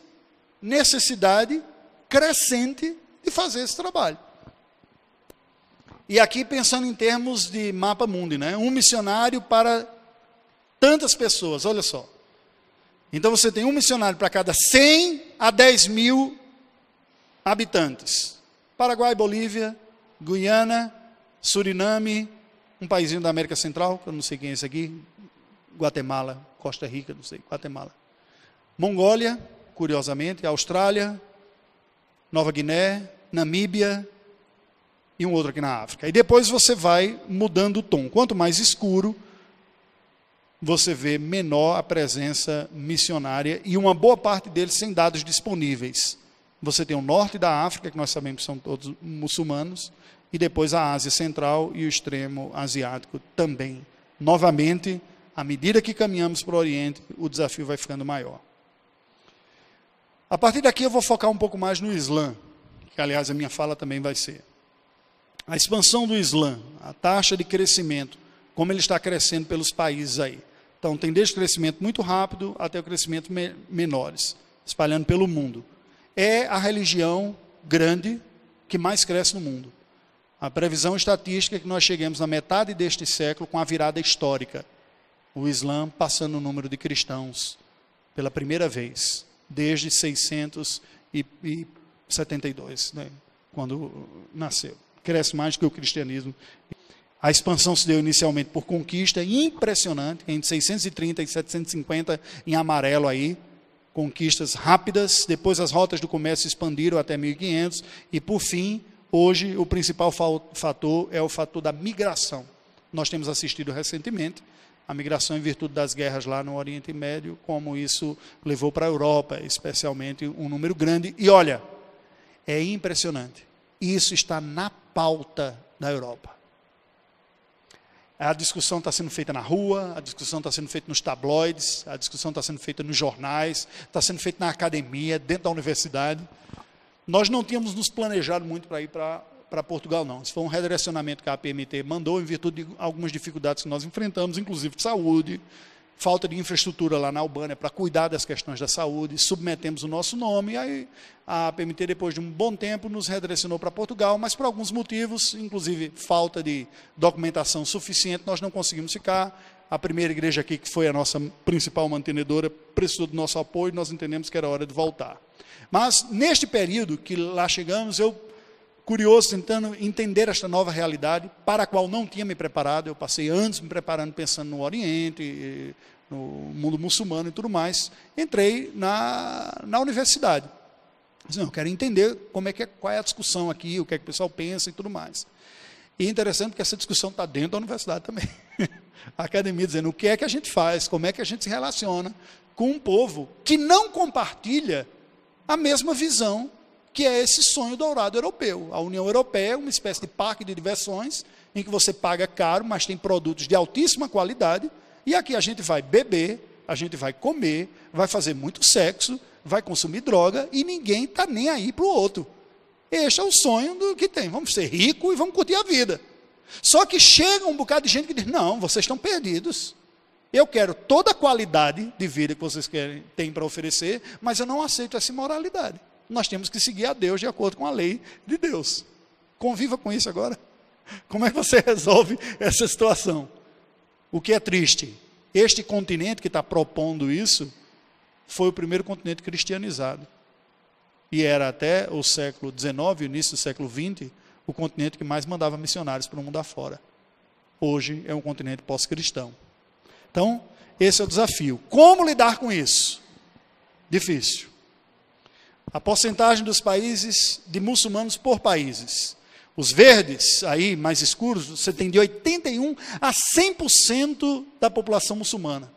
necessidade crescente de fazer esse trabalho. E aqui pensando em termos de mapa mundi, né? Um missionário para tantas pessoas, olha só. Então você tem um missionário para cada 100 a 10 mil habitantes. Paraguai, Bolívia, Guiana, Suriname, um paísinho da América Central, que eu não sei quem é esse aqui, Guatemala, Costa Rica, não sei, Guatemala. Mongólia, curiosamente, Austrália, Nova Guiné, Namíbia e um outro aqui na África. E depois você vai mudando o tom. Quanto mais escuro, você vê menor a presença missionária e uma boa parte deles sem dados disponíveis. Você tem o norte da África, que nós sabemos que são todos muçulmanos, e depois a Ásia Central e o extremo asiático também. Novamente, à medida que caminhamos para o Oriente, o desafio vai ficando maior. A partir daqui eu vou focar um pouco mais no Islã, que aliás a minha fala também vai ser. A expansão do Islã, a taxa de crescimento, como ele está crescendo pelos países aí. Então, tem desde crescimento muito rápido até o crescimento me menores, espalhando pelo mundo. É a religião grande que mais cresce no mundo. A previsão estatística é que nós cheguemos na metade deste século com a virada histórica. O Islã passando o número de cristãos pela primeira vez, desde 672, né, quando nasceu. Cresce mais que o cristianismo. A expansão se deu inicialmente por conquista impressionante, entre 630 e 750 em amarelo aí, conquistas rápidas, depois as rotas do comércio expandiram até 1500 e por fim, hoje o principal fator é o fator da migração. Nós temos assistido recentemente a migração em virtude das guerras lá no Oriente Médio, como isso levou para a Europa, especialmente um número grande. E olha, é impressionante. Isso está na pauta da Europa. A discussão está sendo feita na rua, a discussão está sendo feita nos tabloides, a discussão está sendo feita nos jornais, está sendo feita na academia, dentro da universidade. Nós não tínhamos nos planejado muito para ir para, para Portugal, não. Isso foi um redirecionamento que a APMT mandou em virtude de algumas dificuldades que nós enfrentamos, inclusive de saúde, falta de infraestrutura lá na Albânia para cuidar das questões da saúde, submetemos o nosso nome, aí a PMT, depois de um bom tempo, nos redirecionou para Portugal, mas por alguns motivos, inclusive falta de documentação suficiente, nós não conseguimos ficar. A primeira igreja aqui, que foi a nossa principal mantenedora, precisou do nosso apoio, nós entendemos que era hora de voltar. Mas, neste período que lá chegamos, eu curioso, tentando entender esta nova realidade, para a qual não tinha me preparado. Eu passei anos me preparando, pensando no Oriente, no mundo muçulmano e tudo mais. Entrei na, na universidade. Disse, eu quero entender como é que é, qual é a discussão aqui, o que é que o pessoal pensa e tudo mais. E é interessante que essa discussão está dentro da universidade também. a academia dizendo o que é que a gente faz, como é que a gente se relaciona com um povo que não compartilha a mesma visão que é esse sonho dourado europeu. A União Europeia é uma espécie de parque de diversões em que você paga caro, mas tem produtos de altíssima qualidade, e aqui a gente vai beber, a gente vai comer, vai fazer muito sexo, vai consumir droga e ninguém está nem aí para o outro. Este é o sonho do que tem. Vamos ser ricos e vamos curtir a vida. Só que chega um bocado de gente que diz: não, vocês estão perdidos. Eu quero toda a qualidade de vida que vocês querem, têm para oferecer, mas eu não aceito essa imoralidade nós temos que seguir a Deus de acordo com a lei de Deus. Conviva com isso agora. Como é que você resolve essa situação? O que é triste? Este continente que está propondo isso foi o primeiro continente cristianizado. E era até o século XIX, início do século XX, o continente que mais mandava missionários para o mundo afora. Hoje é um continente pós-cristão. Então, esse é o desafio. Como lidar com isso? Difícil a porcentagem dos países de muçulmanos por países. Os verdes, aí mais escuros, você tem de 81 a 100% da população muçulmana.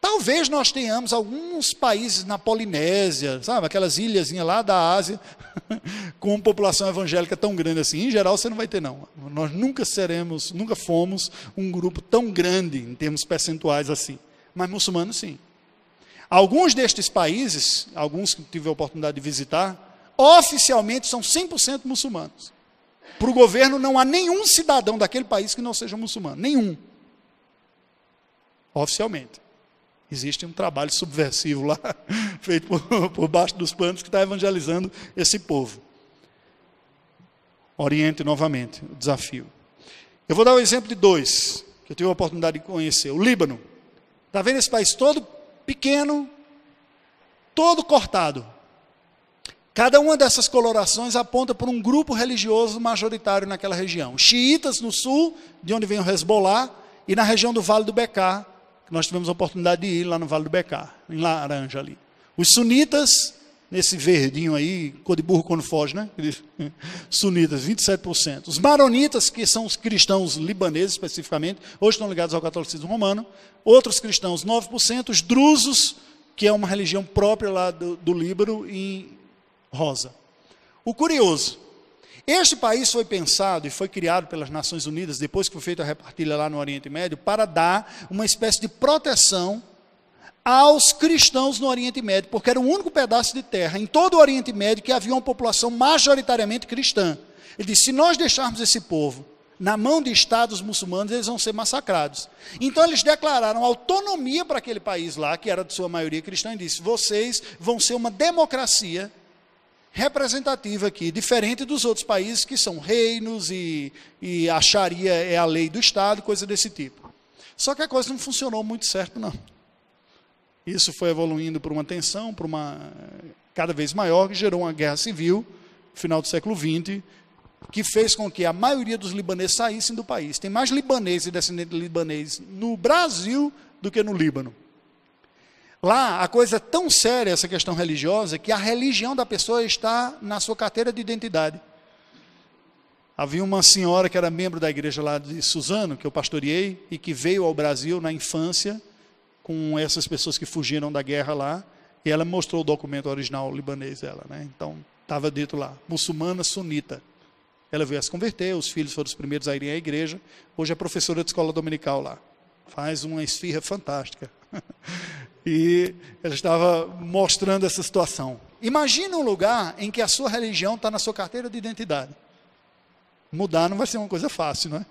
Talvez nós tenhamos alguns países na Polinésia, sabe, aquelas ilhas lá da Ásia, com população evangélica tão grande assim. Em geral, você não vai ter, não. Nós nunca seremos, nunca fomos um grupo tão grande em termos percentuais assim. Mas muçulmanos, sim. Alguns destes países, alguns que tive a oportunidade de visitar, oficialmente são 100% muçulmanos. Para o governo não há nenhum cidadão daquele país que não seja muçulmano, nenhum. Oficialmente. Existe um trabalho subversivo lá, feito por, por baixo dos panos, que está evangelizando esse povo. Oriente novamente o desafio. Eu vou dar o um exemplo de dois, que eu tive a oportunidade de conhecer. O Líbano. Está vendo esse país todo pequeno, todo cortado. Cada uma dessas colorações aponta para um grupo religioso majoritário naquela região. Xiitas no sul, de onde vem o Hezbollah, e na região do Vale do Becar, que nós tivemos a oportunidade de ir lá no Vale do Becar, em laranja ali. Os sunitas, nesse verdinho aí, cor de burro quando foge, né? Sunitas, 27%. Os maronitas, que são os cristãos libaneses especificamente, hoje estão ligados ao catolicismo romano. Outros cristãos, 9%. Os drusos, que é uma religião própria lá do, do Líbano, em rosa. O curioso, este país foi pensado e foi criado pelas Nações Unidas, depois que foi feita a repartilha lá no Oriente Médio, para dar uma espécie de proteção aos cristãos no Oriente Médio, porque era o único pedaço de terra em todo o Oriente Médio que havia uma população majoritariamente cristã. Ele disse: se nós deixarmos esse povo na mão de estados muçulmanos, eles vão ser massacrados. Então eles declararam autonomia para aquele país lá, que era de sua maioria cristã, e disse: vocês vão ser uma democracia representativa aqui, diferente dos outros países que são reinos e, e a Sharia é a lei do Estado, coisa desse tipo. Só que a coisa não funcionou muito certo, não. Isso foi evoluindo para uma tensão, para uma cada vez maior, que gerou uma guerra civil, no final do século XX, que fez com que a maioria dos libaneses saíssem do país. Tem mais libaneses e descendentes de libaneses no Brasil do que no Líbano. Lá, a coisa é tão séria, essa questão religiosa, que a religião da pessoa está na sua carteira de identidade. Havia uma senhora que era membro da igreja lá de Suzano, que eu pastoreei, e que veio ao Brasil na infância, com essas pessoas que fugiram da guerra lá, e ela mostrou o documento original libanês dela. Né? Então, estava dito lá, muçulmana sunita. Ela veio a se converter, os filhos foram os primeiros a irem à igreja, hoje é professora de escola dominical lá. Faz uma esfirra fantástica. E ela estava mostrando essa situação. Imagina um lugar em que a sua religião está na sua carteira de identidade. Mudar não vai ser uma coisa fácil, não é?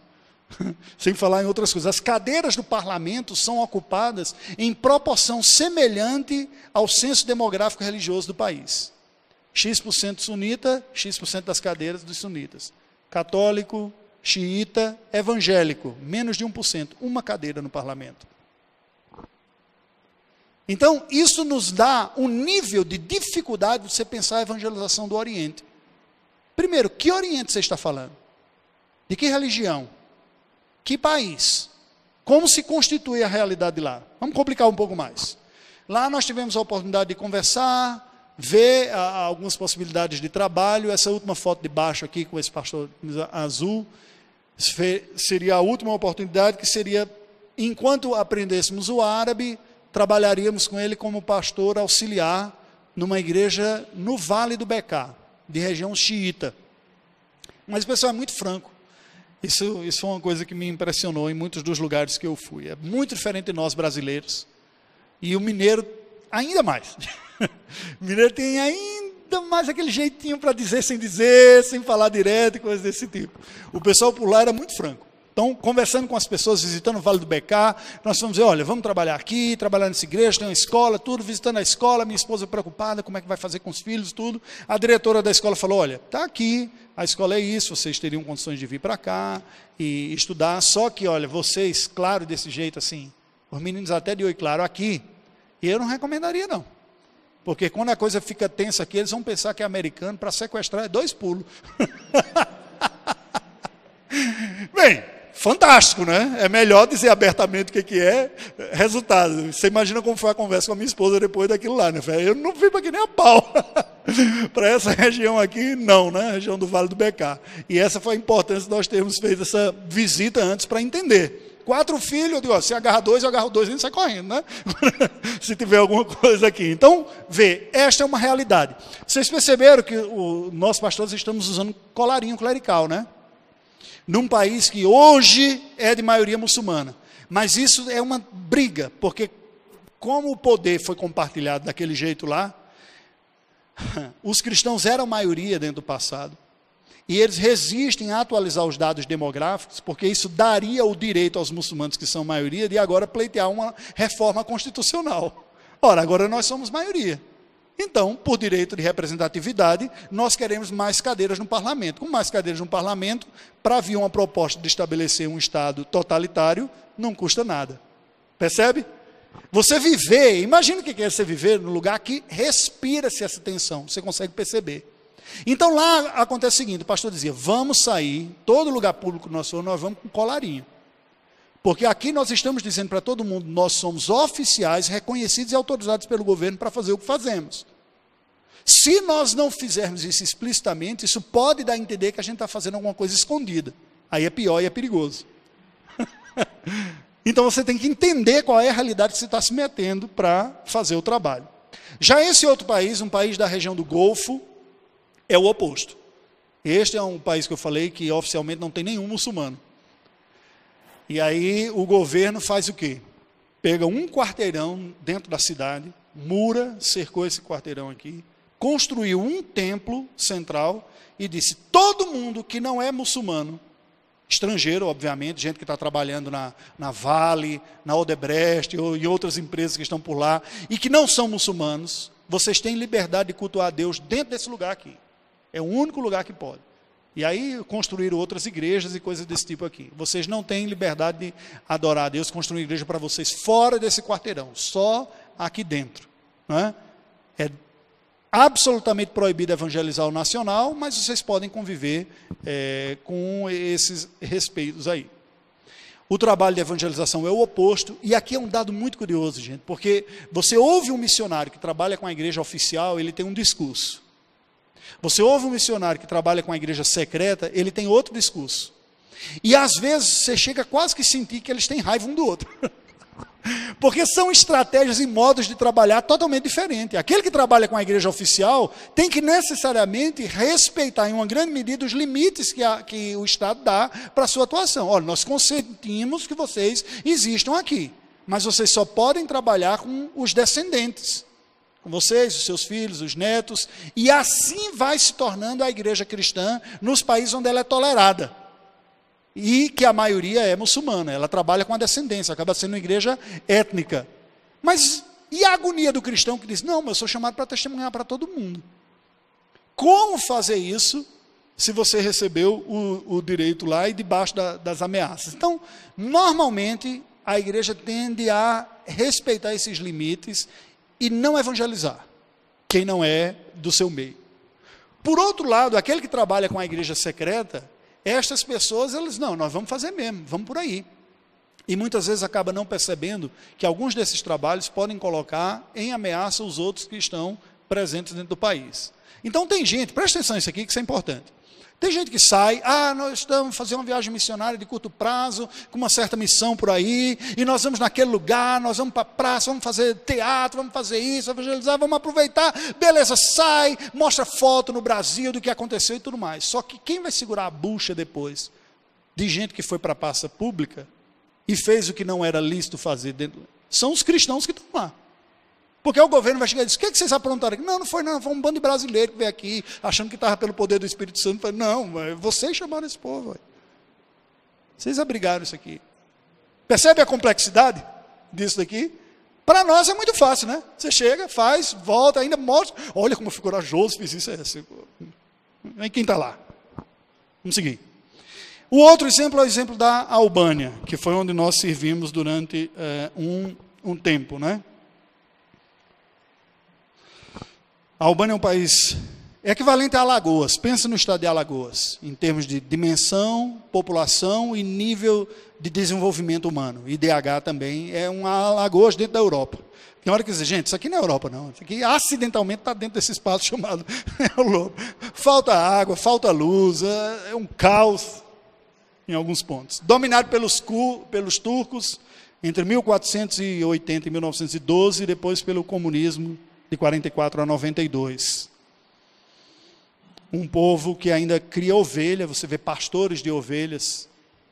Sem falar em outras coisas. As cadeiras do parlamento são ocupadas em proporção semelhante ao censo demográfico religioso do país. X% sunita, X% das cadeiras dos sunitas. Católico, xiita, evangélico, menos de 1%, uma cadeira no parlamento. Então, isso nos dá um nível de dificuldade de você pensar a evangelização do Oriente. Primeiro, que Oriente você está falando? De que religião? Que país? Como se constitui a realidade lá? Vamos complicar um pouco mais. Lá nós tivemos a oportunidade de conversar, ver a, a, algumas possibilidades de trabalho. Essa última foto de baixo aqui com esse pastor azul seria a última oportunidade que seria enquanto aprendêssemos o árabe, trabalharíamos com ele como pastor auxiliar numa igreja no Vale do Becá, de região xiita. Mas o pessoal é muito franco. Isso, isso foi uma coisa que me impressionou em muitos dos lugares que eu fui. É muito diferente de nós brasileiros. E o mineiro, ainda mais. o mineiro tem ainda mais aquele jeitinho para dizer sem dizer, sem falar direto e coisas desse tipo. O pessoal por lá era muito franco. Então, conversando com as pessoas, visitando o Vale do Becá, nós vamos dizer, olha, vamos trabalhar aqui, trabalhar nessa igreja, tem uma escola, tudo, visitando a escola, minha esposa preocupada, como é que vai fazer com os filhos, tudo. A diretora da escola falou, olha, está aqui, a escola é isso, vocês teriam condições de vir para cá e estudar, só que, olha, vocês, claro, desse jeito assim, os meninos até de oi claro aqui, eu não recomendaria não. Porque quando a coisa fica tensa aqui, eles vão pensar que é americano para sequestrar é dois pulos. Bem, fantástico, né? É melhor dizer abertamente o que, que é resultado. Você imagina como foi a conversa com a minha esposa depois daquilo lá, né? Eu não vim para aqui nem a pau. para essa região aqui, não, né? região do Vale do Becá. E essa foi a importância de nós termos feito essa visita antes para entender. Quatro filhos, eu digo, ó, se agarra dois, eu agarro dois, a gente sai correndo, né? se tiver alguma coisa aqui. Então, vê, esta é uma realidade. Vocês perceberam que o, nós pastores estamos usando colarinho clerical, né? Num país que hoje é de maioria muçulmana. Mas isso é uma briga, porque como o poder foi compartilhado daquele jeito lá, os cristãos eram maioria dentro do passado. E eles resistem a atualizar os dados demográficos, porque isso daria o direito aos muçulmanos, que são maioria, de agora pleitear uma reforma constitucional. Ora, agora nós somos maioria. Então, por direito de representatividade, nós queremos mais cadeiras no parlamento. Com mais cadeiras no parlamento, para vir uma proposta de estabelecer um Estado totalitário, não custa nada. Percebe? Você viver, imagina o que é você viver no lugar que respira-se essa tensão, você consegue perceber. Então lá acontece o seguinte: o pastor dizia, vamos sair, todo lugar público que nós formos, nós vamos com colarinho. Porque aqui nós estamos dizendo para todo mundo, nós somos oficiais, reconhecidos e autorizados pelo governo para fazer o que fazemos. Se nós não fizermos isso explicitamente, isso pode dar a entender que a gente está fazendo alguma coisa escondida. Aí é pior e é perigoso. então você tem que entender qual é a realidade que você está se metendo para fazer o trabalho. Já esse outro país, um país da região do Golfo, é o oposto. Este é um país que eu falei que oficialmente não tem nenhum muçulmano. E aí o governo faz o quê? pega um quarteirão dentro da cidade, mura, cercou esse quarteirão aqui, construiu um templo central e disse: todo mundo que não é muçulmano, estrangeiro, obviamente, gente que está trabalhando na, na Vale, na Odebrecht ou em outras empresas que estão por lá e que não são muçulmanos, vocês têm liberdade de cultuar a Deus dentro desse lugar aqui. É o único lugar que pode. E aí construíram outras igrejas e coisas desse tipo aqui. Vocês não têm liberdade de adorar a Deus, construir igreja para vocês fora desse quarteirão, só aqui dentro. Não é? é absolutamente proibido evangelizar o nacional, mas vocês podem conviver é, com esses respeitos aí. O trabalho de evangelização é o oposto, e aqui é um dado muito curioso, gente, porque você ouve um missionário que trabalha com a igreja oficial, ele tem um discurso. Você ouve um missionário que trabalha com a igreja secreta, ele tem outro discurso. E às vezes você chega quase que sentir que eles têm raiva um do outro. Porque são estratégias e modos de trabalhar totalmente diferentes. Aquele que trabalha com a igreja oficial tem que necessariamente respeitar, em uma grande medida, os limites que, a, que o Estado dá para a sua atuação. Olha, nós consentimos que vocês existam aqui, mas vocês só podem trabalhar com os descendentes, com vocês, os seus filhos, os netos, e assim vai se tornando a igreja cristã nos países onde ela é tolerada e que a maioria é muçulmana, ela trabalha com a descendência, acaba sendo uma igreja étnica. Mas e a agonia do cristão que diz: Não, mas eu sou chamado para testemunhar para todo mundo. Como fazer isso se você recebeu o, o direito lá e debaixo da, das ameaças? Então, normalmente, a igreja tende a respeitar esses limites e não evangelizar quem não é do seu meio. Por outro lado, aquele que trabalha com a igreja secreta, estas pessoas, elas, não, nós vamos fazer mesmo, vamos por aí. E muitas vezes acaba não percebendo que alguns desses trabalhos podem colocar em ameaça os outros que estão presentes dentro do país. Então tem gente, presta atenção nisso aqui, que isso é importante. Tem gente que sai, ah, nós estamos fazendo uma viagem missionária de curto prazo, com uma certa missão por aí, e nós vamos naquele lugar, nós vamos para a praça, vamos fazer teatro, vamos fazer isso, evangelizar, vamos aproveitar, beleza, sai, mostra foto no Brasil do que aconteceu e tudo mais. Só que quem vai segurar a bucha depois de gente que foi para a praça pública e fez o que não era lícito fazer dentro, são os cristãos que estão lá. Porque o governo vai chegar e dizer: o que, é que vocês aprontaram aqui? Não, não foi, não. Foi um bando de brasileiro que veio aqui, achando que estava pelo poder do Espírito Santo. Falei, não, vocês chamaram esse povo. Véio. Vocês abrigaram isso aqui. Percebe a complexidade disso daqui? Para nós é muito fácil, né? Você chega, faz, volta, ainda mostra. Olha como eu fui corajoso, fiz isso. É, assim. Quem está lá? Vamos seguir. O outro exemplo é o exemplo da Albânia, que foi onde nós servimos durante é, um, um tempo, né? A Albânia é um país equivalente a Alagoas. Pensa no estado de Alagoas, em termos de dimensão, população e nível de desenvolvimento humano. IDH também é uma Alagoas dentro da Europa. Tem hora que dizer, gente, isso aqui não é Europa, não. Isso aqui acidentalmente está dentro desse espaço chamado Europa. Falta água, falta luz, é, é um caos em alguns pontos. Dominado pelos, pelos turcos entre 1480 e 1912, e depois pelo comunismo de 44 a 92. Um povo que ainda cria ovelha, você vê pastores de ovelhas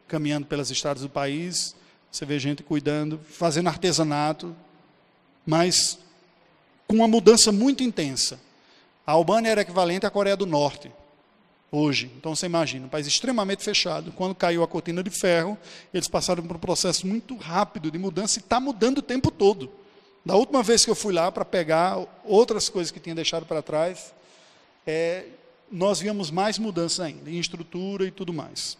caminhando pelas estradas do país, você vê gente cuidando, fazendo artesanato, mas com uma mudança muito intensa. A Albânia era equivalente à Coreia do Norte, hoje. Então você imagina, um país extremamente fechado. Quando caiu a cortina de ferro, eles passaram por um processo muito rápido de mudança e está mudando o tempo todo. Da última vez que eu fui lá para pegar outras coisas que tinha deixado para trás, é, nós víamos mais mudanças ainda, em estrutura e tudo mais.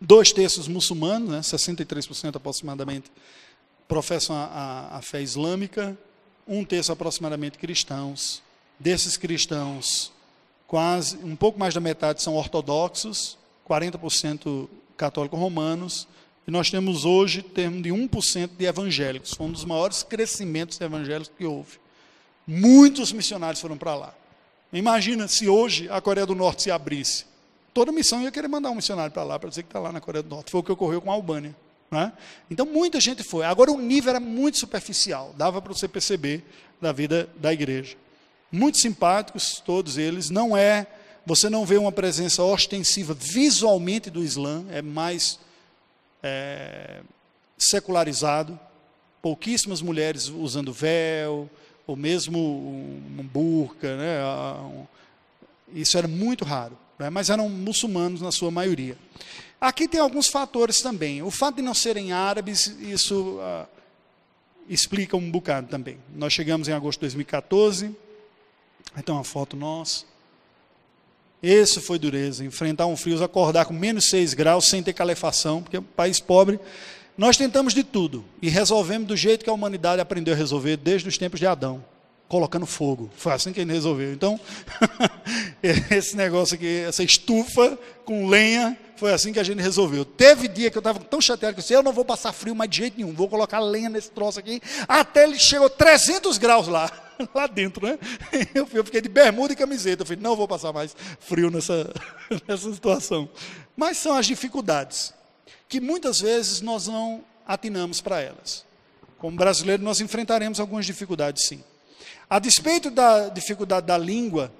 Dois terços muçulmanos, né, 63% aproximadamente, professam a, a, a fé islâmica, um terço aproximadamente cristãos. Desses cristãos, quase um pouco mais da metade são ortodoxos, 40% católicos romanos, e nós temos hoje termo de 1% de evangélicos. Foi um dos maiores crescimentos evangélicos que houve. Muitos missionários foram para lá. Imagina se hoje a Coreia do Norte se abrisse. Toda missão ia querer mandar um missionário para lá, para dizer que está lá na Coreia do Norte. Foi o que ocorreu com a Albânia. Né? Então muita gente foi. Agora o nível era muito superficial, dava para você perceber da vida da igreja. Muito simpáticos, todos eles. Não é, você não vê uma presença ostensiva visualmente do Islã, é mais é, secularizado. pouquíssimas mulheres usando véu, ou mesmo um burca, né? Isso era muito raro, né? mas eram muçulmanos na sua maioria. Aqui tem alguns fatores também. O fato de não serem árabes, isso ah, explica um bocado também. Nós chegamos em agosto de 2014, aí tem uma foto nossa. Isso foi dureza, enfrentar um frio, acordar com menos 6 graus sem ter calefação, porque é um país pobre. Nós tentamos de tudo e resolvemos do jeito que a humanidade aprendeu a resolver desde os tempos de Adão colocando fogo. Foi assim que ele resolveu. Então, esse negócio aqui, essa estufa com lenha, foi assim que a gente resolveu. Teve dia que eu estava tão chateado que eu disse, eu não vou passar frio mais de jeito nenhum, vou colocar lenha nesse troço aqui, até ele chegou 300 graus lá, lá dentro, né? Eu, fiquei de bermuda e camiseta, eu falei, não vou passar mais frio nessa, nessa situação. Mas são as dificuldades, que muitas vezes nós não atinamos para elas. Como brasileiro, nós enfrentaremos algumas dificuldades, sim. A despeito da dificuldade da língua,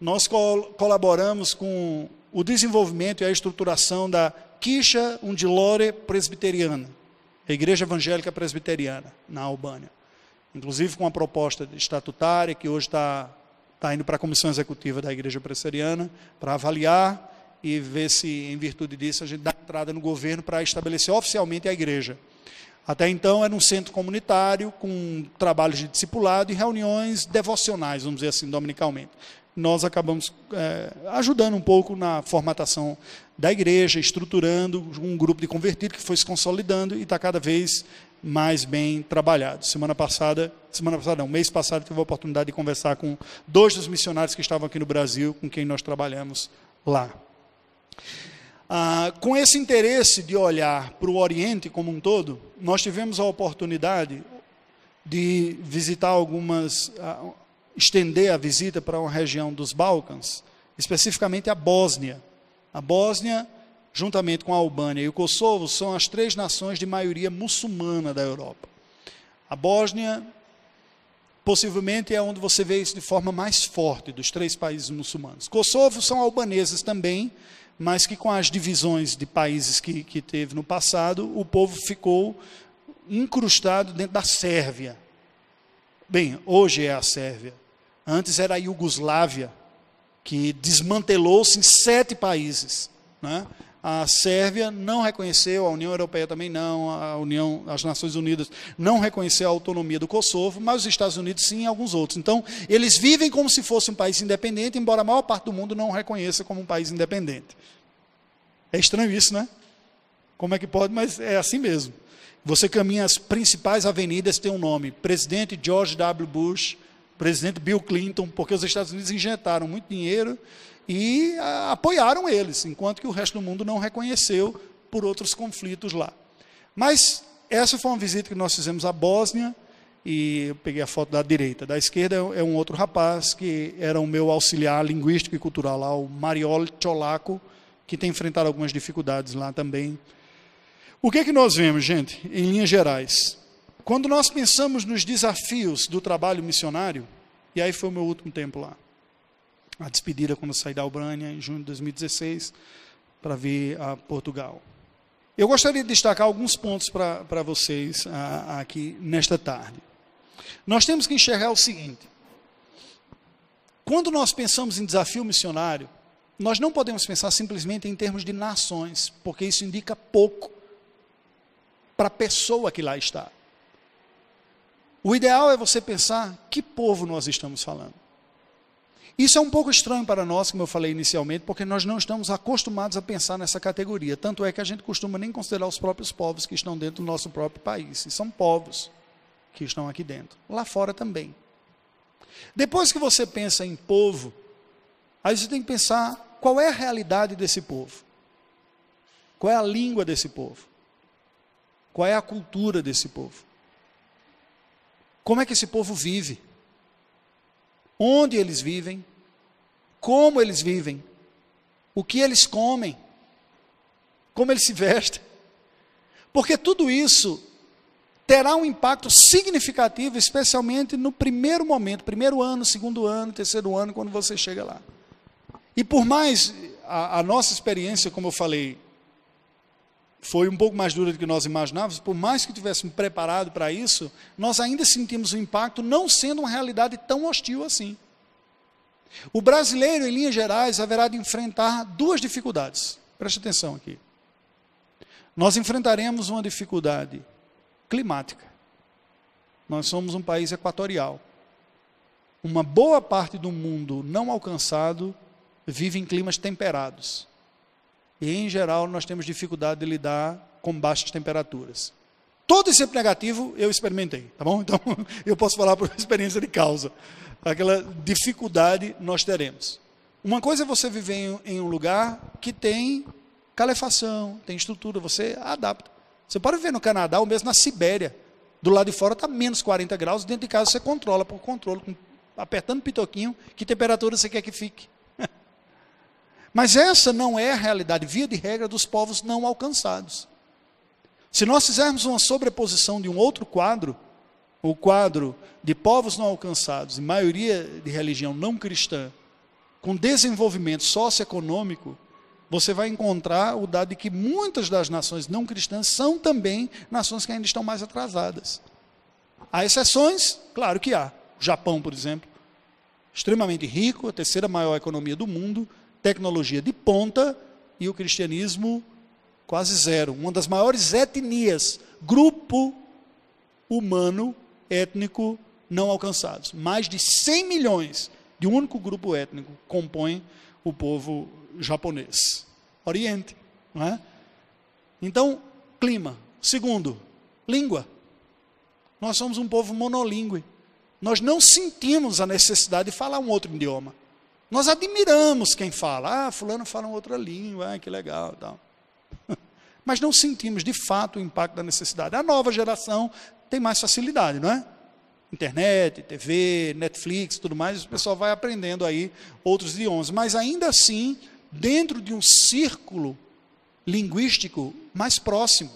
nós col colaboramos com o desenvolvimento e a estruturação da Quicha Undilore Presbiteriana, a Igreja Evangélica Presbiteriana, na Albânia. Inclusive com uma proposta estatutária que hoje está tá indo para a Comissão Executiva da Igreja Presbiteriana para avaliar e ver se, em virtude disso, a gente dá entrada no governo para estabelecer oficialmente a igreja. Até então era um centro comunitário com trabalhos de discipulado e reuniões devocionais, vamos dizer assim, dominicalmente. Nós acabamos é, ajudando um pouco na formatação da igreja, estruturando um grupo de convertidos que foi se consolidando e está cada vez mais bem trabalhado. Semana passada, semana passada não, mês passado tive a oportunidade de conversar com dois dos missionários que estavam aqui no Brasil, com quem nós trabalhamos lá. Ah, com esse interesse de olhar para o Oriente como um todo, nós tivemos a oportunidade de visitar algumas, ah, estender a visita para uma região dos Balcãs, especificamente a Bósnia. A Bósnia, juntamente com a Albânia e o Kosovo, são as três nações de maioria muçulmana da Europa. A Bósnia, possivelmente, é onde você vê isso de forma mais forte dos três países muçulmanos. Kosovo são albaneses também, mas que com as divisões de países que, que teve no passado, o povo ficou incrustado dentro da Sérvia. Bem, hoje é a Sérvia. Antes era a Iugoslávia, que desmantelou-se em sete países. Né? A Sérvia não reconheceu, a União Europeia também não, a União, as Nações Unidas não reconheceu a autonomia do Kosovo, mas os Estados Unidos sim e alguns outros. Então, eles vivem como se fosse um país independente, embora a maior parte do mundo não reconheça como um país independente. É estranho isso, né? Como é que pode? Mas é assim mesmo. Você caminha as principais avenidas, tem um nome: Presidente George W. Bush, Presidente Bill Clinton, porque os Estados Unidos injetaram muito dinheiro e a, apoiaram eles, enquanto que o resto do mundo não reconheceu por outros conflitos lá. Mas essa foi uma visita que nós fizemos à Bósnia, e eu peguei a foto da direita. Da esquerda é um outro rapaz que era o meu auxiliar linguístico e cultural lá, o Mariol Cholaco, que tem enfrentado algumas dificuldades lá também. O que é que nós vemos, gente, em linhas gerais? Quando nós pensamos nos desafios do trabalho missionário, e aí foi o meu último tempo lá, a despedida quando saí da Albânia em junho de 2016 para vir a Portugal. Eu gostaria de destacar alguns pontos para vocês a, aqui nesta tarde. Nós temos que enxergar o seguinte: quando nós pensamos em desafio missionário, nós não podemos pensar simplesmente em termos de nações, porque isso indica pouco para a pessoa que lá está. O ideal é você pensar que povo nós estamos falando. Isso é um pouco estranho para nós, como eu falei inicialmente, porque nós não estamos acostumados a pensar nessa categoria. Tanto é que a gente costuma nem considerar os próprios povos que estão dentro do nosso próprio país. E são povos que estão aqui dentro. Lá fora também. Depois que você pensa em povo, aí você tem que pensar qual é a realidade desse povo. Qual é a língua desse povo? Qual é a cultura desse povo? Como é que esse povo vive? onde eles vivem, como eles vivem, o que eles comem, como eles se vestem. Porque tudo isso terá um impacto significativo, especialmente no primeiro momento, primeiro ano, segundo ano, terceiro ano, quando você chega lá. E por mais a, a nossa experiência, como eu falei, foi um pouco mais dura do que nós imaginávamos, por mais que tivéssemos preparado para isso, nós ainda sentimos o impacto não sendo uma realidade tão hostil assim. O brasileiro, em linhas gerais, haverá de enfrentar duas dificuldades. Preste atenção aqui. Nós enfrentaremos uma dificuldade climática. Nós somos um país equatorial. Uma boa parte do mundo não alcançado vive em climas temperados. E, em geral, nós temos dificuldade de lidar com baixas temperaturas. Todo esse negativo eu experimentei, tá bom? Então, eu posso falar por experiência de causa. Aquela dificuldade nós teremos. Uma coisa é você viver em, em um lugar que tem calefação, tem estrutura, você adapta. Você pode viver no Canadá ou mesmo na Sibéria. Do lado de fora está menos 40 graus, dentro de casa você controla por controle, apertando o pitoquinho, que temperatura você quer que fique. Mas essa não é a realidade, via de regra, dos povos não alcançados. Se nós fizermos uma sobreposição de um outro quadro, o quadro de povos não alcançados, e maioria de religião não cristã, com desenvolvimento socioeconômico, você vai encontrar o dado de que muitas das nações não cristãs são também nações que ainda estão mais atrasadas. Há exceções? Claro que há. O Japão, por exemplo, extremamente rico, a terceira maior economia do mundo, tecnologia de ponta e o cristianismo quase zero. Uma das maiores etnias, grupo humano étnico não alcançados. Mais de 100 milhões de um único grupo étnico compõem o povo japonês. Oriente, não é? Então, clima. Segundo, língua. Nós somos um povo monolíngue. Nós não sentimos a necessidade de falar um outro idioma. Nós admiramos quem fala, ah, fulano fala uma outra língua, ah, que legal, tal. Mas não sentimos de fato o impacto da necessidade. A nova geração tem mais facilidade, não é? Internet, TV, Netflix, tudo mais, o pessoal vai aprendendo aí outros idiomas, mas ainda assim, dentro de um círculo linguístico mais próximo.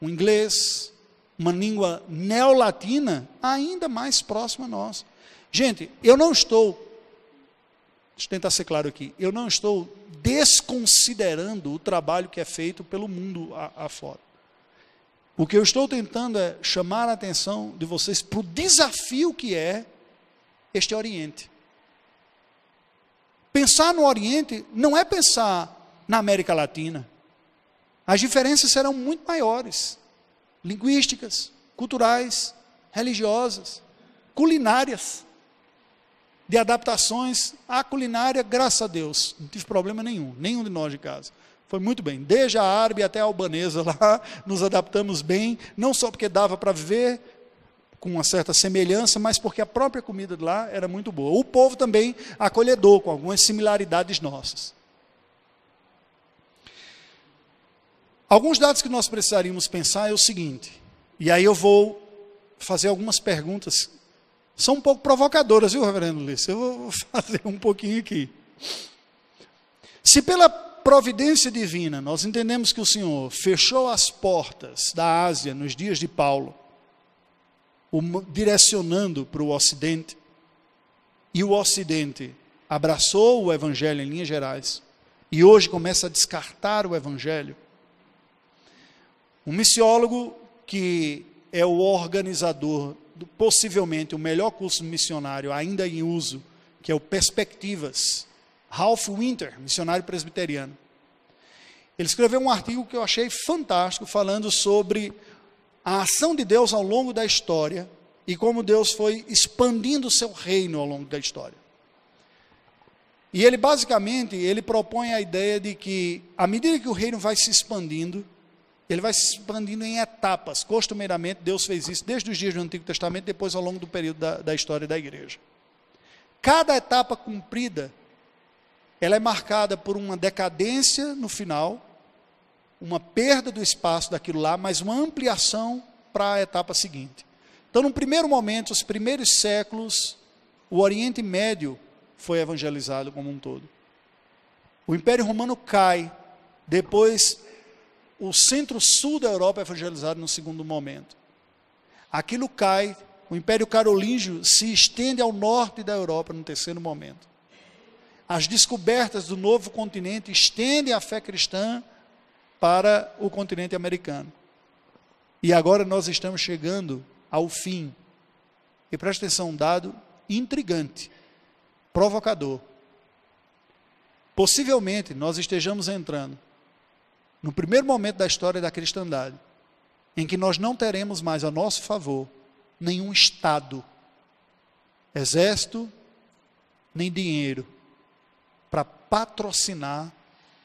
O inglês, uma língua neolatina, ainda mais próxima a nós. Gente, eu não estou, deixa eu tentar ser claro aqui, eu não estou desconsiderando o trabalho que é feito pelo mundo afora. O que eu estou tentando é chamar a atenção de vocês para o desafio que é este Oriente. Pensar no Oriente não é pensar na América Latina. As diferenças serão muito maiores linguísticas, culturais, religiosas, culinárias de adaptações à culinária, graças a Deus, não tive problema nenhum, nenhum de nós de casa. Foi muito bem, desde a árabe até a albanesa lá, nos adaptamos bem, não só porque dava para viver com uma certa semelhança, mas porque a própria comida de lá era muito boa. O povo também acolhedor, com algumas similaridades nossas. Alguns dados que nós precisaríamos pensar é o seguinte, e aí eu vou fazer algumas perguntas são um pouco provocadoras, viu, reverendo Ulisses? Eu vou fazer um pouquinho aqui. Se pela providência divina nós entendemos que o Senhor fechou as portas da Ásia nos dias de Paulo, direcionando para o Ocidente, e o Ocidente abraçou o Evangelho em linhas gerais, e hoje começa a descartar o Evangelho, um missiólogo que é o organizador possivelmente o melhor curso missionário ainda em uso, que é o Perspectivas, Ralph Winter, missionário presbiteriano. Ele escreveu um artigo que eu achei fantástico, falando sobre a ação de Deus ao longo da história e como Deus foi expandindo o seu reino ao longo da história. E ele basicamente, ele propõe a ideia de que à medida que o reino vai se expandindo, ele vai se expandindo em etapas. Costumeiramente, Deus fez isso desde os dias do Antigo Testamento, depois ao longo do período da, da história da igreja. Cada etapa cumprida, ela é marcada por uma decadência no final, uma perda do espaço daquilo lá, mas uma ampliação para a etapa seguinte. Então, no primeiro momento, os primeiros séculos, o Oriente Médio foi evangelizado como um todo. O Império Romano cai, depois o centro-sul da Europa é evangelizado no segundo momento. Aquilo cai, o Império Carolíngio se estende ao norte da Europa no terceiro momento. As descobertas do novo continente estendem a fé cristã para o continente americano. E agora nós estamos chegando ao fim. E preste atenção, um dado intrigante, provocador. Possivelmente nós estejamos entrando no primeiro momento da história da cristandade, em que nós não teremos mais a nosso favor nenhum Estado, exército, nem dinheiro para patrocinar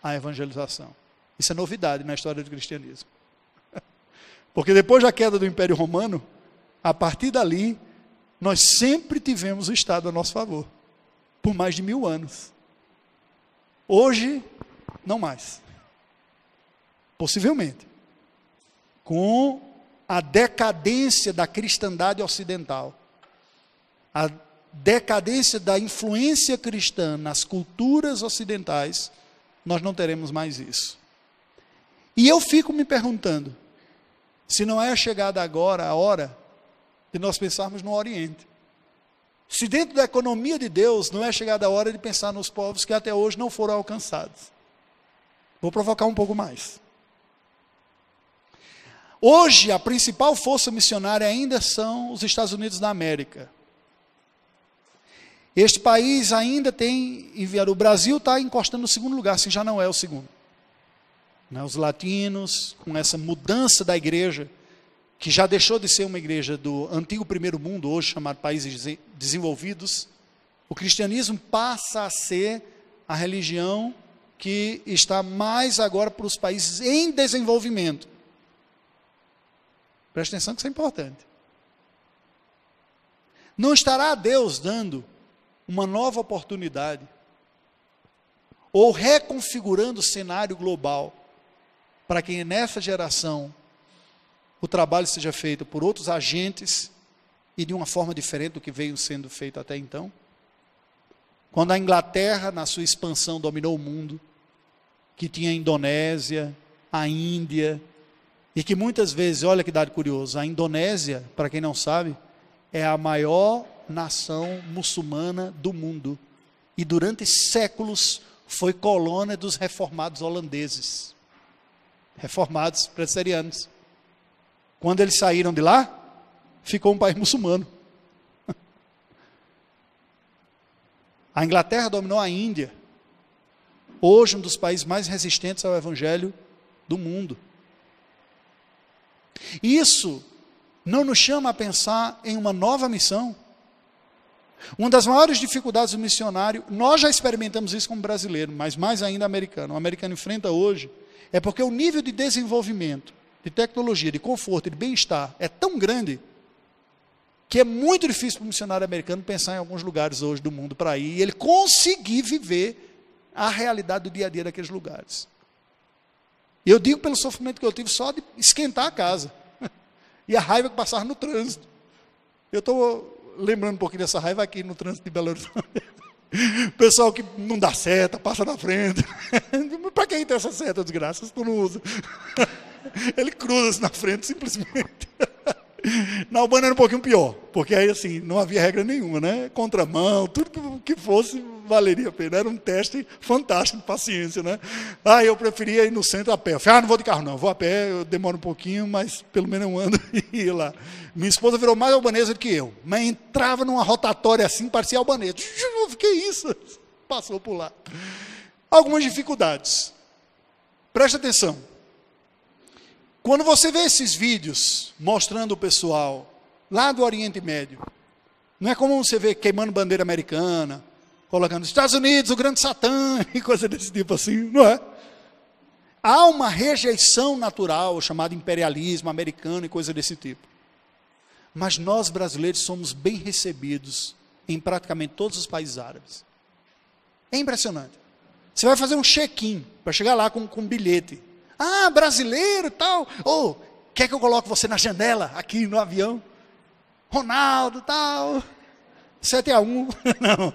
a evangelização. Isso é novidade na história do cristianismo. Porque depois da queda do Império Romano, a partir dali, nós sempre tivemos o Estado a nosso favor, por mais de mil anos. Hoje, não mais. Possivelmente. Com a decadência da cristandade ocidental, a decadência da influência cristã nas culturas ocidentais, nós não teremos mais isso. E eu fico me perguntando, se não é chegada agora a hora de nós pensarmos no Oriente. Se dentro da economia de Deus não é chegada a hora de pensar nos povos que até hoje não foram alcançados. Vou provocar um pouco mais. Hoje, a principal força missionária ainda são os Estados Unidos da América. Este país ainda tem enviado. O Brasil está encostando no segundo lugar, se já não é o segundo. Né, os latinos, com essa mudança da igreja, que já deixou de ser uma igreja do antigo primeiro mundo, hoje chamado países desenvolvidos, o cristianismo passa a ser a religião que está mais agora para os países em desenvolvimento. Preste atenção que isso é importante. Não estará Deus dando uma nova oportunidade, ou reconfigurando o cenário global, para que nessa geração o trabalho seja feito por outros agentes e de uma forma diferente do que veio sendo feito até então? Quando a Inglaterra, na sua expansão, dominou o mundo, que tinha a Indonésia, a Índia, e que muitas vezes, olha que dado curioso, a Indonésia, para quem não sabe, é a maior nação muçulmana do mundo. E durante séculos foi colônia dos reformados holandeses. Reformados presbiterianos. Quando eles saíram de lá, ficou um país muçulmano. A Inglaterra dominou a Índia. Hoje, um dos países mais resistentes ao evangelho do mundo. Isso não nos chama a pensar em uma nova missão. Uma das maiores dificuldades do missionário, nós já experimentamos isso como brasileiro, mas mais ainda americano. O americano enfrenta hoje, é porque o nível de desenvolvimento, de tecnologia, de conforto, de bem-estar é tão grande que é muito difícil para o missionário americano pensar em alguns lugares hoje do mundo para ir e ele conseguir viver a realidade do dia a dia daqueles lugares. Eu digo pelo sofrimento que eu tive só de esquentar a casa e a raiva que passava no trânsito. Eu estou lembrando um pouquinho dessa raiva aqui no trânsito de Belo Horizonte. Pessoal que não dá seta, passa na frente. Para quem tem essa seta, desgraça, tu não usa. Ele cruza-se na frente simplesmente. Na Albânia era um pouquinho pior, porque aí assim, não havia regra nenhuma, né? Contramão, tudo que fosse valeria a pena. Era um teste fantástico de paciência, né? Ah, eu preferia ir no centro a pé. Eu falei, ah, não vou de carro não, vou a pé, eu demoro um pouquinho, mas pelo menos um ano e ia lá. Minha esposa virou mais albanesa do que eu, mas entrava numa rotatória assim, parecia albanesa. Que isso? Passou por lá. Algumas dificuldades. Preste atenção. Quando você vê esses vídeos mostrando o pessoal lá do Oriente Médio, não é como você vê queimando bandeira americana, colocando Estados Unidos, o grande Satã, e coisa desse tipo assim, não é? Há uma rejeição natural, chamada imperialismo americano e coisa desse tipo. Mas nós brasileiros somos bem recebidos em praticamente todos os países árabes. É impressionante. Você vai fazer um check-in para chegar lá com, com um bilhete. Ah, brasileiro tal. Ou, oh, quer que eu coloque você na janela aqui no avião? Ronaldo tal. 7 a 1. Não.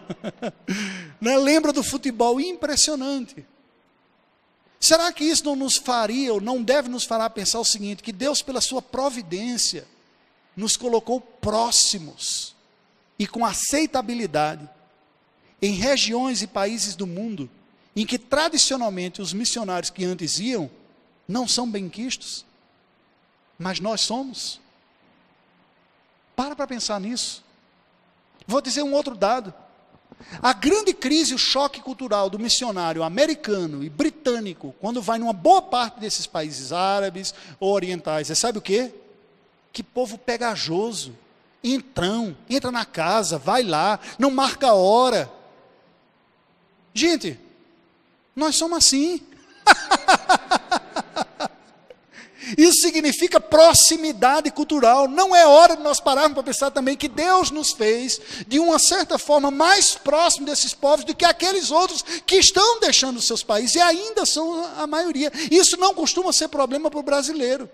Né? Lembra do futebol impressionante. Será que isso não nos faria, ou não deve nos fazer pensar o seguinte: que Deus, pela sua providência, nos colocou próximos e com aceitabilidade em regiões e países do mundo em que tradicionalmente os missionários que antes iam não são benquistos, mas nós somos. Para para pensar nisso. Vou dizer um outro dado. A grande crise, o choque cultural do missionário americano e britânico, quando vai numa boa parte desses países árabes ou orientais, é sabe o quê? Que povo pegajoso, entrão, entra na casa, vai lá, não marca a hora. Gente, nós somos assim. Isso significa proximidade cultural. Não é hora de nós pararmos para pensar também que Deus nos fez, de uma certa forma, mais próximo desses povos do que aqueles outros que estão deixando os seus países, e ainda são a maioria. Isso não costuma ser problema para o brasileiro.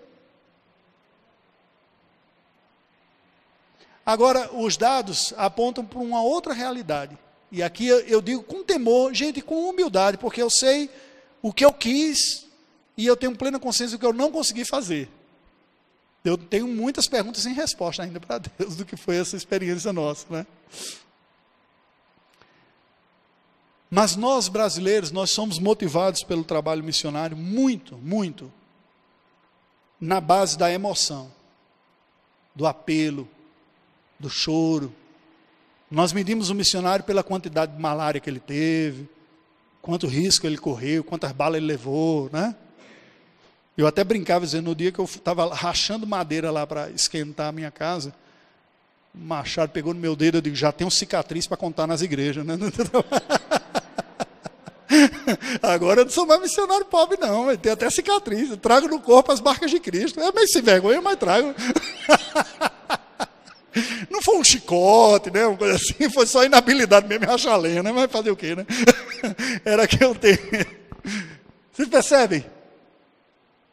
Agora, os dados apontam para uma outra realidade. E aqui eu digo com temor, gente, com humildade, porque eu sei o que eu quis e eu tenho plena consciência do que eu não consegui fazer. Eu tenho muitas perguntas sem resposta ainda para Deus do que foi essa experiência nossa, né? Mas nós brasileiros, nós somos motivados pelo trabalho missionário muito, muito na base da emoção, do apelo, do choro. Nós medimos o missionário pela quantidade de malária que ele teve, quanto risco ele correu, quantas balas ele levou, né? Eu até brincava dizendo, no dia que eu estava rachando madeira lá para esquentar a minha casa, o machado pegou no meu dedo, eu digo, já um cicatriz para contar nas igrejas, né? Agora eu não sou mais missionário pobre, não. Tem até cicatriz. Eu trago no corpo as marcas de Cristo. É meio sem vergonha, mas trago. Não foi um chicote, né? Uma coisa assim, foi só inabilidade mesmo, rachar lenha, né? Mas fazer o quê, né? Era que eu tenho. Vocês percebem?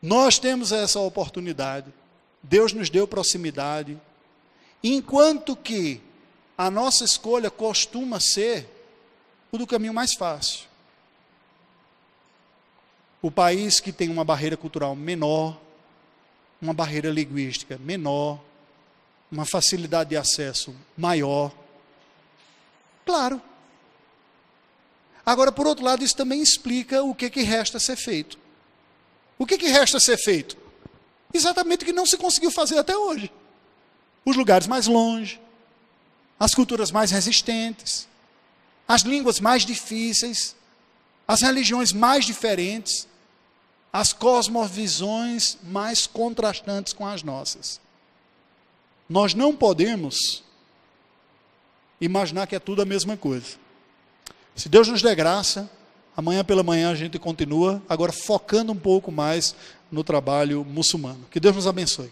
Nós temos essa oportunidade. Deus nos deu proximidade. Enquanto que a nossa escolha costuma ser o do caminho mais fácil. O país que tem uma barreira cultural menor, uma barreira linguística menor, uma facilidade de acesso maior. Claro. Agora, por outro lado, isso também explica o que, que resta ser feito. O que, que resta ser feito? Exatamente o que não se conseguiu fazer até hoje. Os lugares mais longe, as culturas mais resistentes, as línguas mais difíceis, as religiões mais diferentes, as cosmovisões mais contrastantes com as nossas. Nós não podemos imaginar que é tudo a mesma coisa. Se Deus nos der graça, amanhã pela manhã a gente continua, agora focando um pouco mais no trabalho muçulmano. Que Deus nos abençoe.